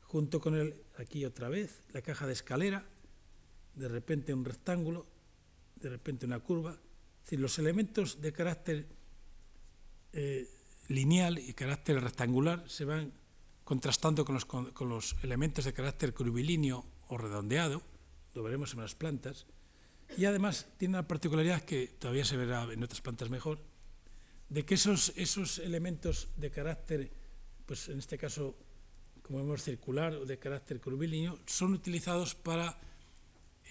junto con el, aquí otra vez, la caja de escalera, de repente un rectángulo, de repente una curva. Es decir, los elementos de carácter eh, lineal y carácter rectangular se van contrastando con los, con, los, elementos de carácter curvilíneo o redondeado, lo veremos en las plantas, y además tiene una particularidad que todavía se verá en otras plantas mejor, de que esos, esos elementos de carácter, pues en este caso como vemos circular o de carácter curvilíneo, son utilizados para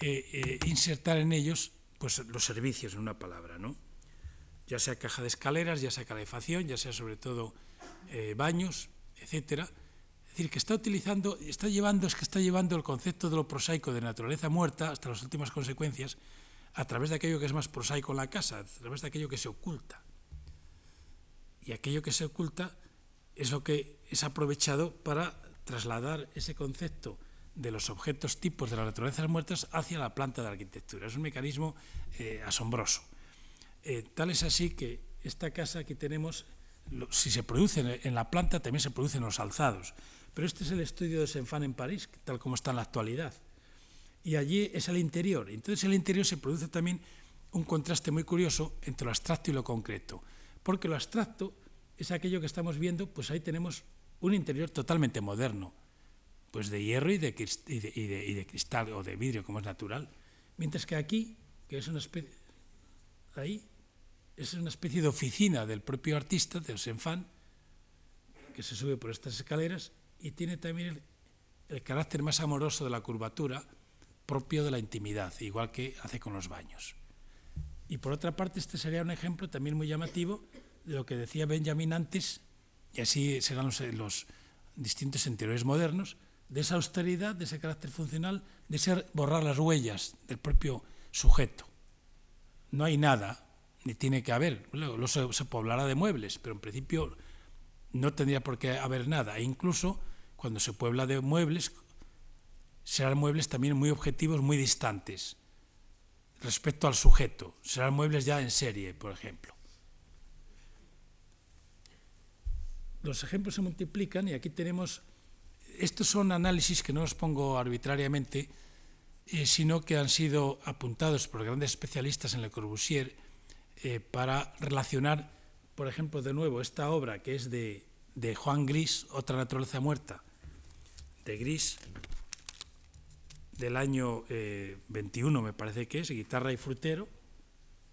eh, eh, insertar en ellos pues, los servicios, en una palabra, ¿no? ya sea caja de escaleras, ya sea calefacción, ya sea sobre todo eh, baños, etcétera. Es decir, que está utilizando, está llevando, es que está llevando el concepto de lo prosaico de naturaleza muerta hasta las últimas consecuencias a través de aquello que es más prosaico en la casa, a través de aquello que se oculta. Y aquello que se oculta es lo que es aprovechado para trasladar ese concepto de los objetos tipos de las naturalezas muertas hacia la planta de arquitectura. Es un mecanismo eh, asombroso. Eh, tal es así que esta casa que tenemos, si se produce en la planta, también se produce en los alzados. Pero este es el estudio de Senfan en París, tal como está en la actualidad. Y allí es el interior. Entonces, en el interior se produce también un contraste muy curioso entre lo abstracto y lo concreto. Porque lo abstracto es aquello que estamos viendo, pues ahí tenemos un interior totalmente moderno, pues de hierro y de, de, de, de, cristal o de vidrio, como es natural. Mientras que aquí, que es una especie, ahí, es una especie de oficina del propio artista, del Senfan, que se sube por estas escaleras y tiene también el, el carácter más amoroso de la curvatura propio de la intimidad, igual que hace con los baños. Y por otra parte, este sería un ejemplo también muy llamativo de lo que decía Benjamin antes y así serán los, los distintos interiores modernos, de esa austeridad, de ese carácter funcional, de ser borrar las huellas del propio sujeto. No hay nada, ni tiene que haber. Luego se, se, poblará de muebles, pero en principio no tendría por qué haber nada. E incluso cuando se puebla de muebles, serán muebles también muy objetivos, muy distantes respecto al sujeto. Serán muebles ya en serie, por ejemplo. los ejemplos se multiplican y aquí tenemos, estos son análisis que no los pongo arbitrariamente, eh, sino que han sido apuntados por grandes especialistas en Le Corbusier eh, para relacionar, por ejemplo, de nuevo, esta obra que es de, de Juan Gris, Otra naturaleza muerta, de Gris, del año 21, eh, me parece que es, guitarra y frutero.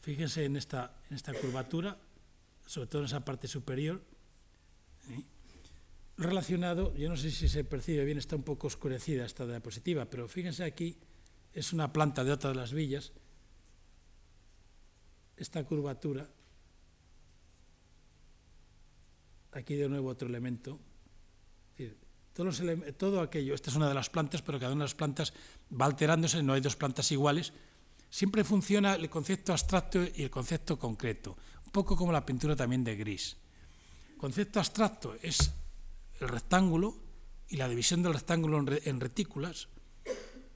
Fíjense en esta, en esta curvatura, sobre todo en esa parte superior. Relacionado, yo no sé si se percibe bien, está un poco oscurecida esta diapositiva, pero fíjense aquí, es una planta de otra de las villas, esta curvatura, aquí de nuevo otro elemento, todo aquello, esta es una de las plantas, pero cada una de las plantas va alterándose, no hay dos plantas iguales. Siempre funciona el concepto abstracto y el concepto concreto, un poco como la pintura también de Gris. Concepto abstracto es el rectángulo y la división del rectángulo en retículas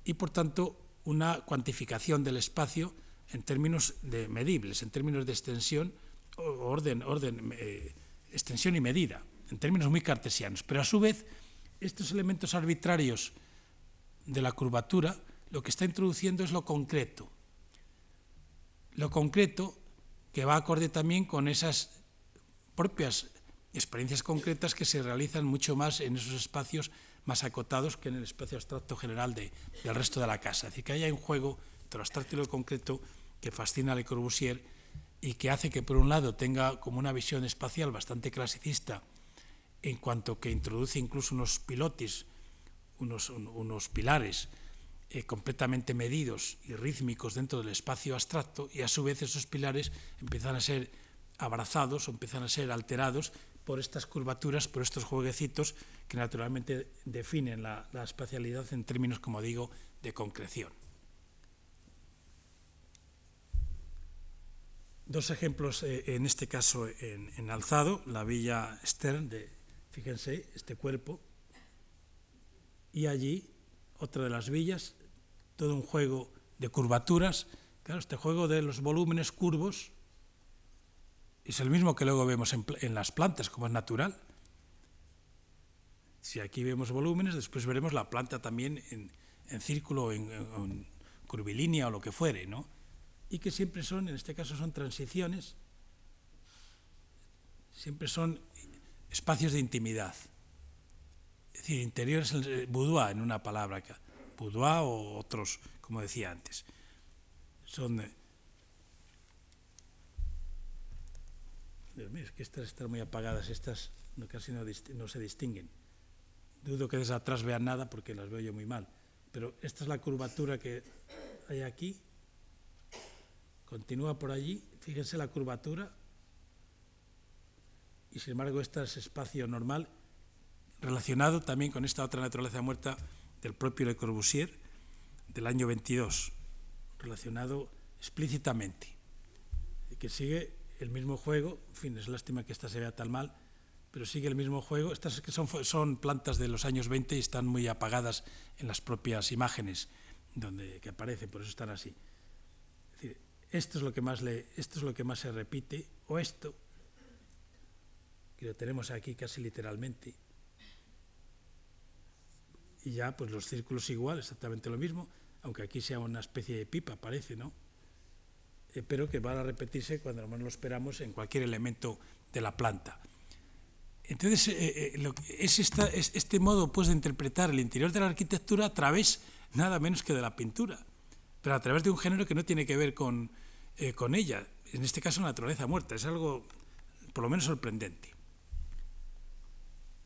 y, por tanto, una cuantificación del espacio en términos de medibles, en términos de extensión, orden, orden eh, extensión y medida, en términos muy cartesianos. Pero a su vez, estos elementos arbitrarios de la curvatura lo que está introduciendo es lo concreto. Lo concreto que va acorde también con esas propias experiencias concretas que se realizan mucho más en esos espacios más acotados que en el espacio abstracto general del resto de la casa. Es decir, que haya un juego entre lo abstracto y lo concreto que fascina a Le Corbusier y que hace que, por un lado, tenga como una visión espacial bastante clasicista en cuanto que introduce incluso unos pilotis, unos, unos pilares eh, completamente medidos y rítmicos dentro del espacio abstracto y a su vez esos pilares empiezan a ser abrazados o empiezan a ser alterados por estas curvaturas, por estos jueguecitos que naturalmente definen la, espacialidad en términos, como digo, de concreción. Dos ejemplos, eh, en este caso en, en, alzado, la villa Stern de Fíjense, este cuerpo. Y allí, otra de las villas, todo un juego de curvaturas. Claro, este juego de los volúmenes curvos es el mismo que luego vemos en, las plantas, como es natural. Si aquí vemos volúmenes, después veremos la planta también en, círculo, en, en, curvilínea o lo que fuere, ¿no? Y que siempre son, en este caso son transiciones, siempre son espacios de intimidad. Es decir, interior es el boudoir, en una palabra, boudoir o otros, como decía antes. Son... es que estas están muy apagadas, estas casi no, no se distinguen. Dudo que desde atrás vean nada porque las veo yo muy mal. Pero esta es la curvatura que hay aquí. Continúa por allí. Fíjense la curvatura y sin embargo este es espacio normal relacionado también con esta otra naturaleza muerta del propio Le Corbusier del año 22, relacionado explícitamente, que sigue el mismo juego, en fin, es lástima que esta se vea tan mal, pero sigue el mismo juego. Estas que son, son plantas de los años 20 y están muy apagadas en las propias imágenes donde que aparecen, por eso están así. esto es lo que más le, esto es lo que más se repite, o esto, y lo tenemos aquí casi literalmente. Y ya, pues los círculos igual, exactamente lo mismo, aunque aquí sea una especie de pipa, parece, ¿no? Eh, pero que van a repetirse cuando menos lo esperamos en cualquier elemento de la planta. Entonces, eh, eh, es, es, este modo pues, de interpretar el interior de la arquitectura a través nada menos que de la pintura, pero a través de un género que no tiene que ver con, con ella, en este caso naturaleza muerta, es algo por lo menos sorprendente.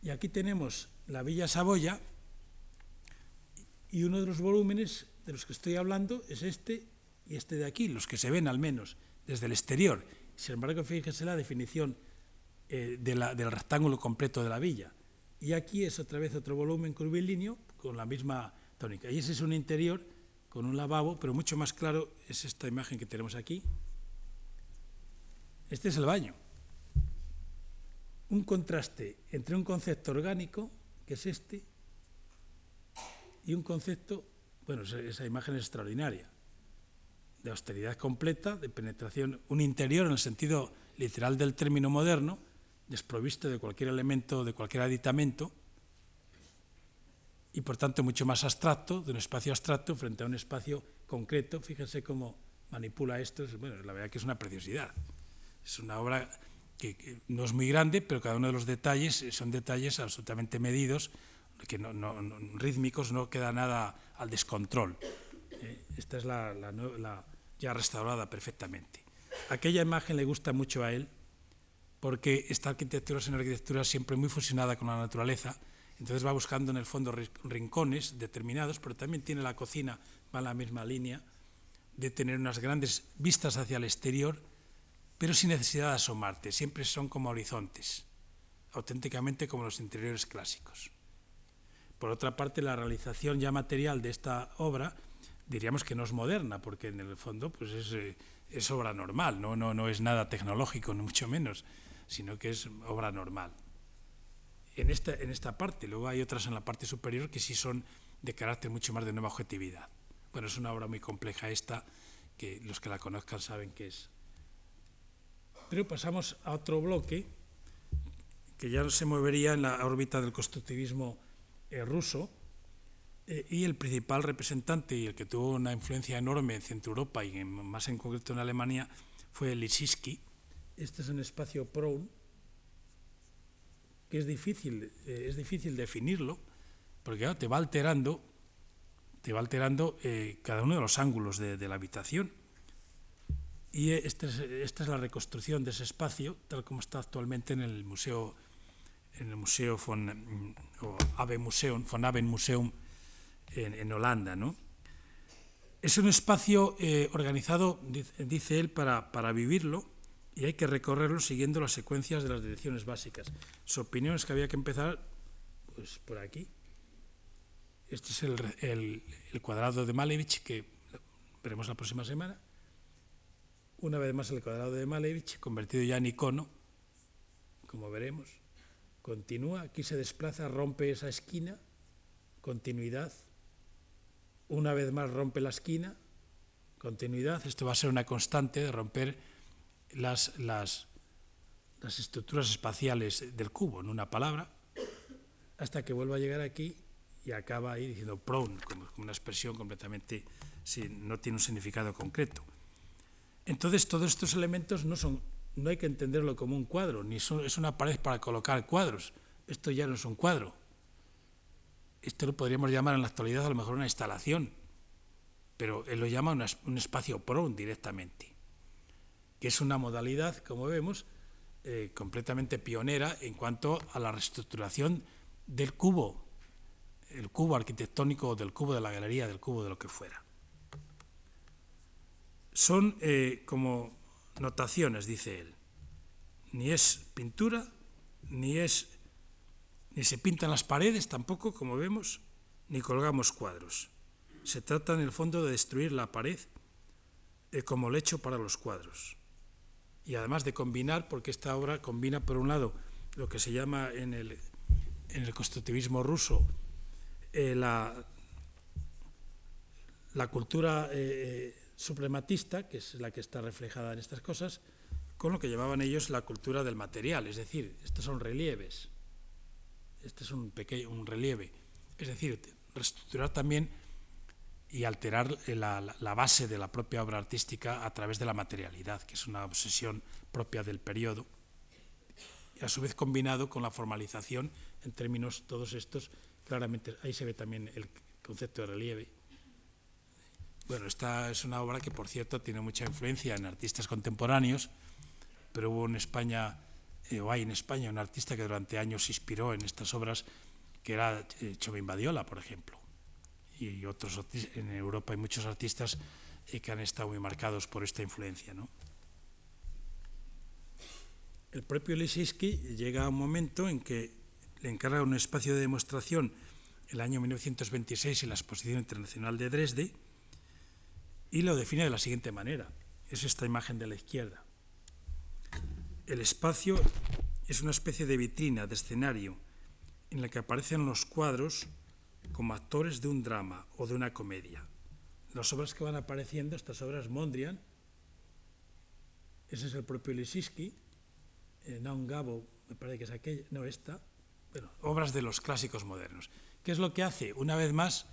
Y aquí tenemos la Villa Saboya y uno de los volúmenes de los que estoy hablando es este y este de aquí, los que se ven al menos desde el exterior. Sin embargo, fíjense la definición eh, del rectángulo completo de la villa. Y aquí es otra vez otro volumen curvilíneo con la misma tónica. Y ese es un interior con un lavabo, pero mucho más claro es esta imagen que tenemos aquí. Este es el baño un contraste entre un concepto orgánico, que es este, y un concepto, bueno, esa imagen es extraordinaria, de austeridad completa, de penetración, un interior en el sentido literal del término moderno, desprovisto de cualquier elemento, de cualquier aditamento, y por tanto mucho más abstracto, de un espacio abstracto frente a un espacio concreto. Fíjense cómo manipula esto, bueno, la verdad que es una preciosidad. Es una obra que, no es muy grande, pero cada uno de los detalles son detalles absolutamente medidos, que no, rítmicos, no queda nada al descontrol. Eh, esta es la, ya restaurada perfectamente. Aquella imagen le gusta mucho a él, porque esta arquitectura es una arquitectura siempre muy fusionada con la naturaleza, entonces va buscando en el fondo rincones determinados, pero también tiene la cocina, va en la misma línea, de tener unas grandes vistas hacia el exterior, pero sin necesidad de asomarte, siempre son como horizontes, auténticamente como los interiores clásicos. Por otra parte, la realización ya material de esta obra, diríamos que no es moderna, porque en el fondo pues es, eh, es obra normal, ¿no? No, no es nada tecnológico, ni mucho menos, sino que es obra normal en esta, en esta parte. Luego hay otras en la parte superior que sí son de carácter mucho más de nueva objetividad. Bueno, es una obra muy compleja esta, que los que la conozcan saben qué es. Pero pasamos a otro bloque, que ya se movería en la órbita del constructivismo eh, ruso, eh, y el principal representante y el que tuvo una influencia enorme en Centro Europa y más en concreto en Alemania fue Lissiski. Este es un espacio Proun, que es difícil, eh, es difícil definirlo, porque te va alterando, te va alterando eh, cada uno de los ángulos de, la habitación. Y esta es, esta es, la reconstrucción de ese espacio, tal como está actualmente en el museo, en el museo von, Museum, von Aven Museum en, Holanda, ¿no? Es un espacio eh, organizado, dice él, para, para vivirlo, y hay que recorrerlo siguiendo las secuencias de las direcciones básicas. Su opinión es que había que empezar pues, por aquí. Este es el, cuadrado de Malevich que veremos la próxima semana. Una vez más el cuadrado de Malevich, convertido ya en icono, como veremos. Continúa, aquí se desplaza, rompe esa esquina, continuidad. Una vez más rompe la esquina, continuidad. Esto va a ser una constante de romper las, las, las estructuras espaciales del cubo, en una palabra, hasta que vuelva a llegar aquí y acaba ahí diciendo prone, como, una expresión completamente, si no tiene un significado concreto. Entonces, todos estos elementos no son, no hay que entenderlo como un cuadro, ni es una pared para colocar cuadros. Esto ya no es un cuadro. Esto lo podríamos llamar en la actualidad a lo mejor una instalación, pero él lo llama un espacio prone directamente que es una modalidad, como vemos, eh, completamente pionera en cuanto a la reestructuración del cubo, el cubo arquitectónico del cubo de la galería, del cubo de lo que fuera. Son eh, como notaciones, dice él. Ni es pintura, ni es ni se pintan las paredes tampoco, como vemos, ni colgamos cuadros. Se trata en el fondo de destruir la pared eh, como lecho para los cuadros y además de combinar, porque esta obra combina por un lado lo que se llama en el, en el constructivismo ruso eh, la, la, cultura eh, suprematista, que es la que está reflejada en estas cosas, con lo que llamaban ellos la cultura del material, es decir, estos son relieves, este es un, pequeño, un relieve, es decir, reestructurar también y alterar la, base de la propia obra artística a través de la materialidad, que es una obsesión propia del periodo, y a su vez combinado con la formalización en términos todos estos, claramente ahí se ve también el concepto de relieve. Bueno, esta es una obra que, por cierto, tiene mucha influencia en artistas contemporáneos, pero hubo en España, eh, o hay en España, un artista que durante años se inspiró en estas obras, que era eh, Badiola, por ejemplo y otros en Europa hay muchos artistas eh, que han estado muy marcados por esta influencia. ¿no? El propio Lisinski llega a un momento en que le encarga un espacio de demostración el año 1926 en la Exposición Internacional de Dresde y lo define de la siguiente manera. Es esta imagen de la izquierda. El espacio es una especie de vitrina, de escenario, en la que aparecen los cuadros como actores de un drama o de una comedia. Las obras que van apareciendo, estas obras Mondrian, ese es el propio Lisinski, eh, Naun Gabo, me parece que es aquella, no esta, bueno, obras de los clásicos modernos. ¿Qué es lo que hace? Una vez más,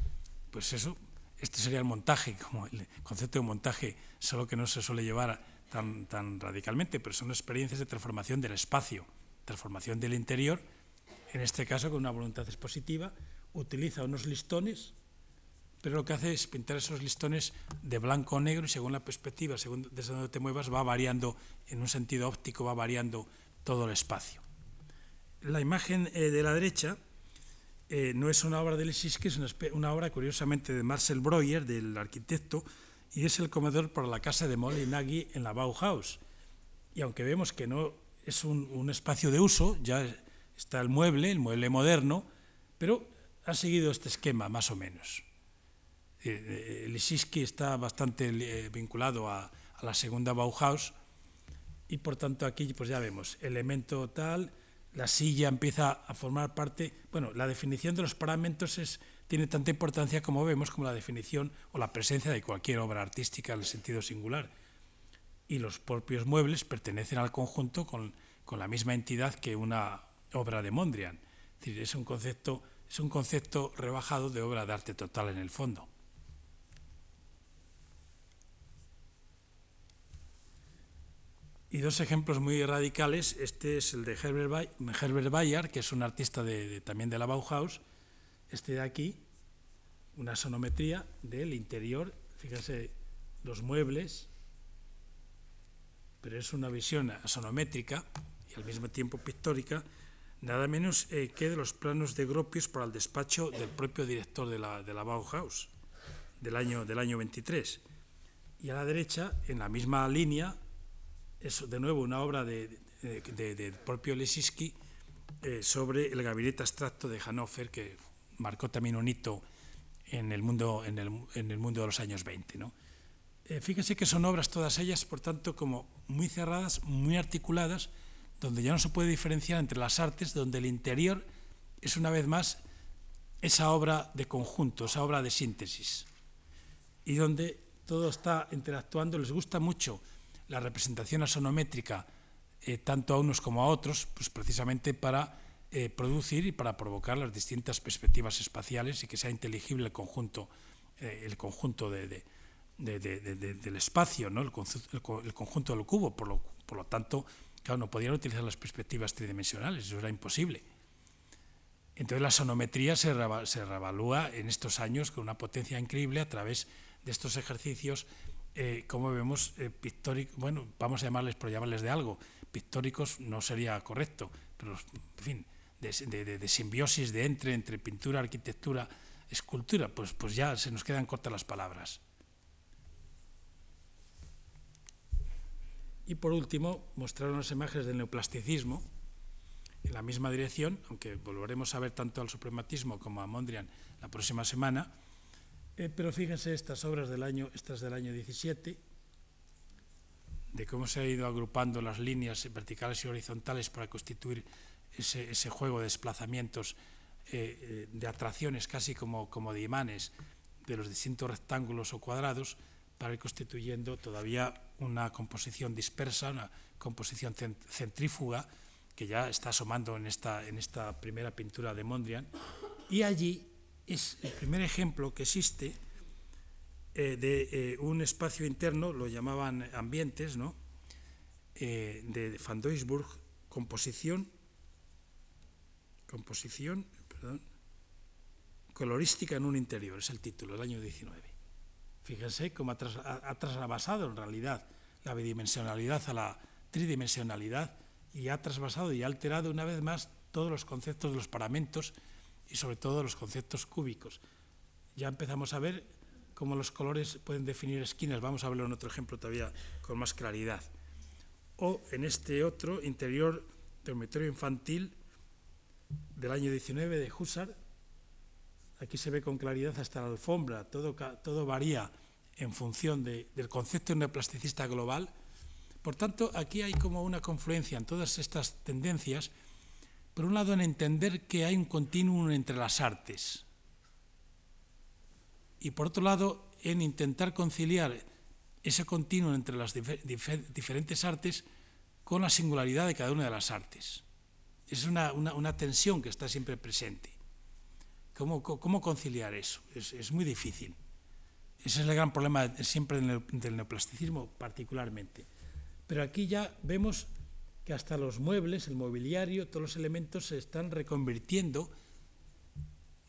pues eso, este sería el montaje, como el concepto de montaje, solo que no se suele llevar tan, radicalmente, pero son experiencias de transformación del espacio, transformación del interior, en este caso con una voluntad expositiva, utiliza unos listones, pero lo que hace es pintar esos listones de blanco o negro y según la perspectiva, según desde donde te muevas, va variando, en un sentido óptico, va variando todo el espacio. La imagen eh, de la derecha eh, no es una obra de Lissiski, es una, una, obra curiosamente de Marcel Breuer, del arquitecto, y es el comedor para la casa de Molinagui en la Bauhaus. Y aunque vemos que no es un, un espacio de uso, ya está el mueble, el mueble moderno, pero ha seguido este esquema más o menos. Eh, Lissiski está bastante eh, vinculado a, a, la segunda Bauhaus y por tanto aquí pues ya vemos elemento tal, la silla empieza a formar parte, bueno, la definición de los paramentos es, tiene tanta importancia como vemos como la definición o la presencia de cualquier obra artística en el sentido singular. Y los propios muebles pertenecen al conjunto con, con la misma entidad que una obra de Mondrian. Es decir, es un concepto, es un concepto rebajado de obra de arte total en el fondo. Y dos ejemplos muy radicales, este es el de Herbert, Bayard, que es un artista de, también de la Bauhaus, este de aquí, una sonometría del interior, fíjense los muebles, pero es una visión sonométrica y al mismo tiempo pictórica, nada menos eh, que de los planos de Gropius para el despacho del propio director de la, de la Bauhaus, del año, del año 23. Y a la derecha, en la misma línea, es de nuevo una obra de, de, propio Lesiski eh, sobre el gabinete abstracto de Hannover, que marcó también un hito en el mundo, en el, en el mundo de los años 20. ¿no? Eh, fíjense que son obras todas ellas, por tanto, como muy cerradas, muy articuladas, donde ya no se puede diferenciar entre las artes, donde el interior es una vez más esa obra de conjunto, esa obra de síntesis, y donde todo está interactuando, les gusta mucho la representación asonométrica, eh, tanto a unos como a otros, pues precisamente para eh, producir y para provocar las distintas perspectivas espaciales y que sea inteligible el conjunto, eh, el conjunto de, de, de, del espacio, ¿no? el, el, el, conjunto del cubo. Por lo, por lo tanto, claro, no podían utilizar las perspectivas tridimensionales, eso era imposible. Entonces la sonometría se, re, se revalúa en estos años con una potencia increíble a través de estos ejercicios eh, como vemos, eh, pictóricos, bueno, vamos a llamarles, por llamarles de algo, pictóricos no sería correcto, pero, en fin, de, simbiosis, de entre, entre pintura, arquitectura, escultura, pues, pues ya se nos quedan cortas las palabras. Y por último, mostrar unas imágenes del neoplasticismo en la misma dirección, aunque volveremos a ver tanto al suprematismo como a Mondrian la próxima semana, eh, pero fíjense estas obras del año, estas del año 17, de cómo se ha ido agrupando las líneas verticales y horizontales para constituir ese, juego de desplazamientos, eh, de atracciones casi como, como de imanes de los distintos rectángulos o cuadrados, para ir constituyendo todavía una composición dispersa, una composición centrífuga, que ya está asomando en esta, en esta primera pintura de Mondrian, y allí es el primer ejemplo que existe eh, de eh, un espacio interno, lo llamaban ambientes, ¿no? Eh, de Van Doisburg, composición, composición, perdón, colorística en un interior, es el título, del año 19. Fíjense cómo ha, ha trasvasado en realidad la bidimensionalidad a la tridimensionalidad y ha trasvasado y ha alterado una vez más todos los conceptos de los paramentos y sobre todo los conceptos cúbicos. Ya empezamos a ver cómo los colores pueden definir esquinas, vamos a verlo en otro ejemplo todavía con más claridad. O en este otro, interior dormitorio infantil del año 19 de Husserl, aquí se ve con claridad hasta la alfombra, todo, todo varía en función de, del concepto neoplasticista global. Por tanto, aquí hay como una confluencia en todas estas tendencias por un lado, en entender que hay un continuum entre las artes. Y por otro lado, en intentar conciliar ese continuum entre las difer diferentes artes con la singularidad de cada una de las artes. Es una, una, una tensión que está siempre presente. ¿Cómo, cómo conciliar eso? Es, es, muy difícil. Ese es el gran problema siempre del, neoplasticismo particularmente. Pero aquí ya vemos que hasta los muebles, el mobiliario, todos los elementos se están reconvirtiendo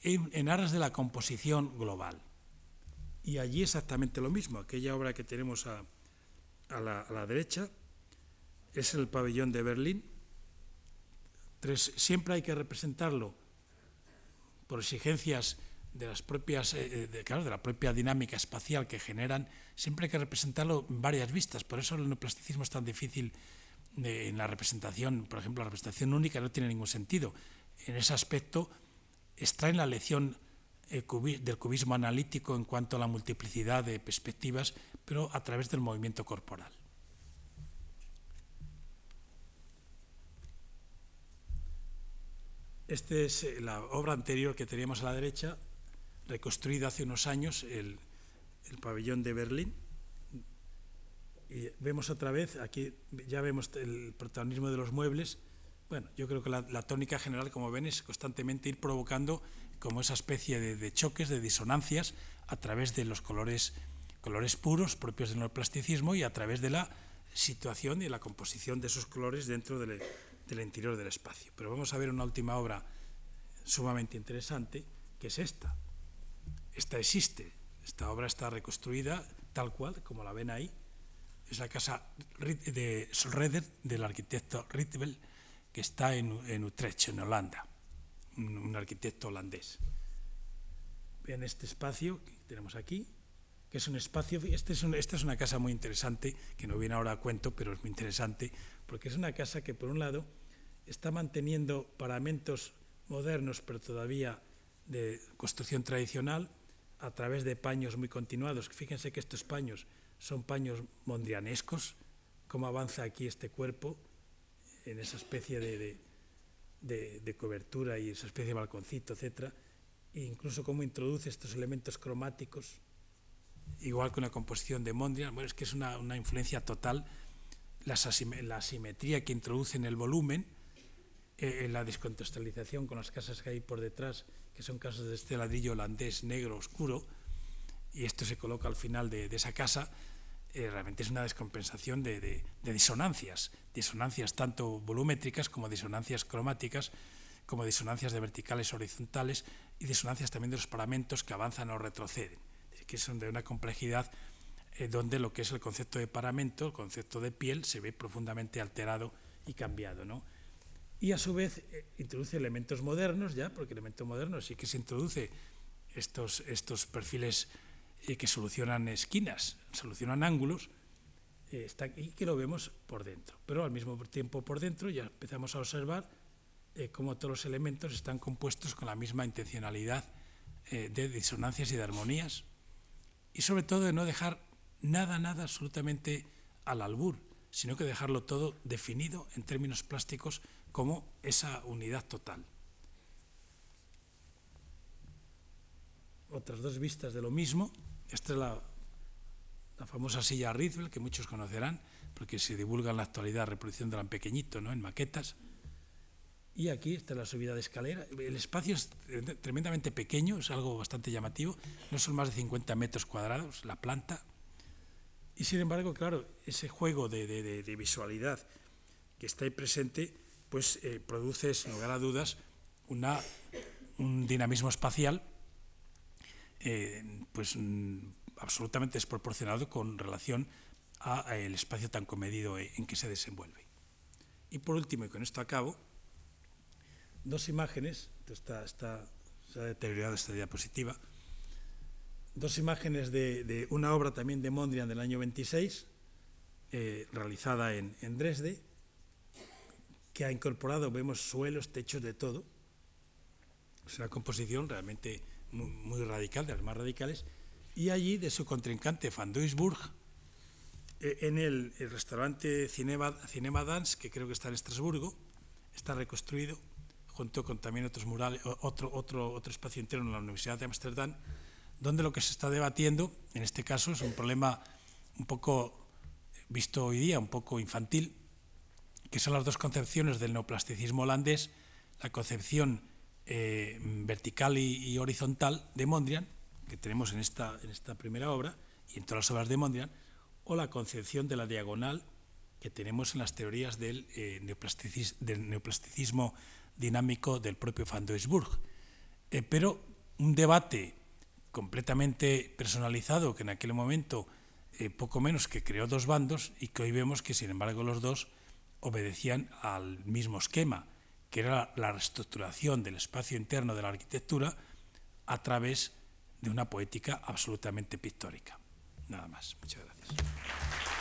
en, en aras de la composición global. Y allí exactamente lo mismo. Aquella obra que tenemos a, a, la, a la, derecha es el pabellón de Berlín. Tres, siempre hay que representarlo por exigencias de las propias, eh, de, claro, de la propia dinámica espacial que generan, siempre hay que representarlo en varias vistas. Por eso el neoplasticismo es tan difícil en la representación. Por ejemplo, la representación única no tiene ningún sentido. En ese aspecto extraen la lección eh, del cubismo analítico en cuanto a la multiplicidad de perspectivas, pero a través del movimiento corporal. Esta es eh, la obra anterior que teníamos a la derecha, reconstruida hace unos años, el, el pabellón de Berlín. Y vemos otra vez, aquí ya vemos el protagonismo de los muebles. Bueno, yo creo que la, tónica general, como ven, es constantemente ir provocando como esa especie de, de, choques, de disonancias, a través de los colores, colores puros propios del neoplasticismo y a través de la situación y la composición de esos colores dentro del, del interior del espacio. Pero vamos a ver una última obra sumamente interesante, que es esta. Esta existe, esta obra está reconstruida tal cual, como la ven ahí. Es la casa de Solreder, del arquitecto Rietveld, que está en, Utrecht, en Holanda, un, un arquitecto holandés. Ven este espacio que tenemos aquí, que es un espacio, este esta es una casa muy interesante, que no viene ahora a cuento, pero es muy interesante, porque es una casa que por un lado está manteniendo paramentos modernos, pero todavía de construcción tradicional, a través de paños muy continuados. Fíjense que estos paños son paños mondrianescos, cómo avanza aquí este cuerpo en esa especie de, de, de, de cobertura y esa especie de balconcito, etc. E incluso cómo introduce estos elementos cromáticos, igual que una composición de Mondrian. Bueno, es que es una, una influencia total la, la asimetría que introduce en el volumen, eh, la descontextualización con las casas que hay por detrás, que son casas de este ladrillo holandés negro oscuro, y esto se coloca al final de, de esa casa, eh, realmente es una descompensación de, de, de, disonancias, disonancias tanto volumétricas como disonancias cromáticas, como disonancias de verticales horizontales y disonancias también de los paramentos que avanzan o retroceden, que son de una complejidad eh, donde lo que es el concepto de paramento, el concepto de piel, se ve profundamente alterado y cambiado. ¿no? y a su vez eh, introduce elementos modernos ya, porque elemento moderno sí que se introduce estos, estos perfiles eh, que solucionan esquinas, solucionan ángulos, eh, está, y que lo vemos por dentro. Pero al mismo tiempo por dentro ya empezamos a observar cómo todos los elementos están compuestos con la misma intencionalidad de disonancias y de armonías, y sobre todo de no dejar nada, nada absolutamente al albur, sino que dejarlo todo definido en términos plásticos como esa unidad total. Otras dos vistas de lo mismo. Esta es la, la famosa silla Rietveld, que muchos conocerán, porque se divulga en la actualidad reproduciéndola en pequeñito, ¿no? en maquetas. Y aquí está la subida de escalera. El espacio es tremendamente pequeño, es algo bastante llamativo. No son más de 50 metros cuadrados la planta. Y sin embargo, claro, ese juego de, de, visualidad que está ahí presente pues eh, produce, sin lugar a dudas, una, un dinamismo espacial eh, pues, mm, absolutamente desproporcionado con relación al espacio tan comedido en que se desenvuelve. Y por último, y con esto acabo, dos imágenes, está, está, se ha deteriorado esta diapositiva, dos imágenes de, una obra también de Mondrian del año 26, eh, realizada en, Dresde, que ha incorporado, vemos suelos, techos, de todo. Es una composición realmente muy, radical, de las más radicales. Y allí, de su contrincante, Van Duisburg, eh, en el, restaurante Cinema Dance, que creo que está en Estrasburgo, está reconstruido, junto con también otros murales, otro, otro, otro espacio interno en la Universidad de Ámsterdam, donde lo que se está debatiendo, en este caso, es un problema un poco visto hoy día, un poco infantil, que son las dos concepciones del neoplasticismo holandés, la concepción eh, vertical y, horizontal de Mondrian, que tenemos en esta, en esta primera obra y en todas las obras de Mondrian, o la concepción de la diagonal que tenemos en las teorías del, eh, neoplasticismo, dinámico del propio Van Duisburg. Eh, pero un debate completamente personalizado que en aquel momento poco menos que creó dos bandos y que hoy vemos que sin embargo los dos obedecían al mismo esquema que era la reestructuración del espacio interno de la arquitectura a través de una poética absolutamente pictórica. Nada más. Muchas gracias.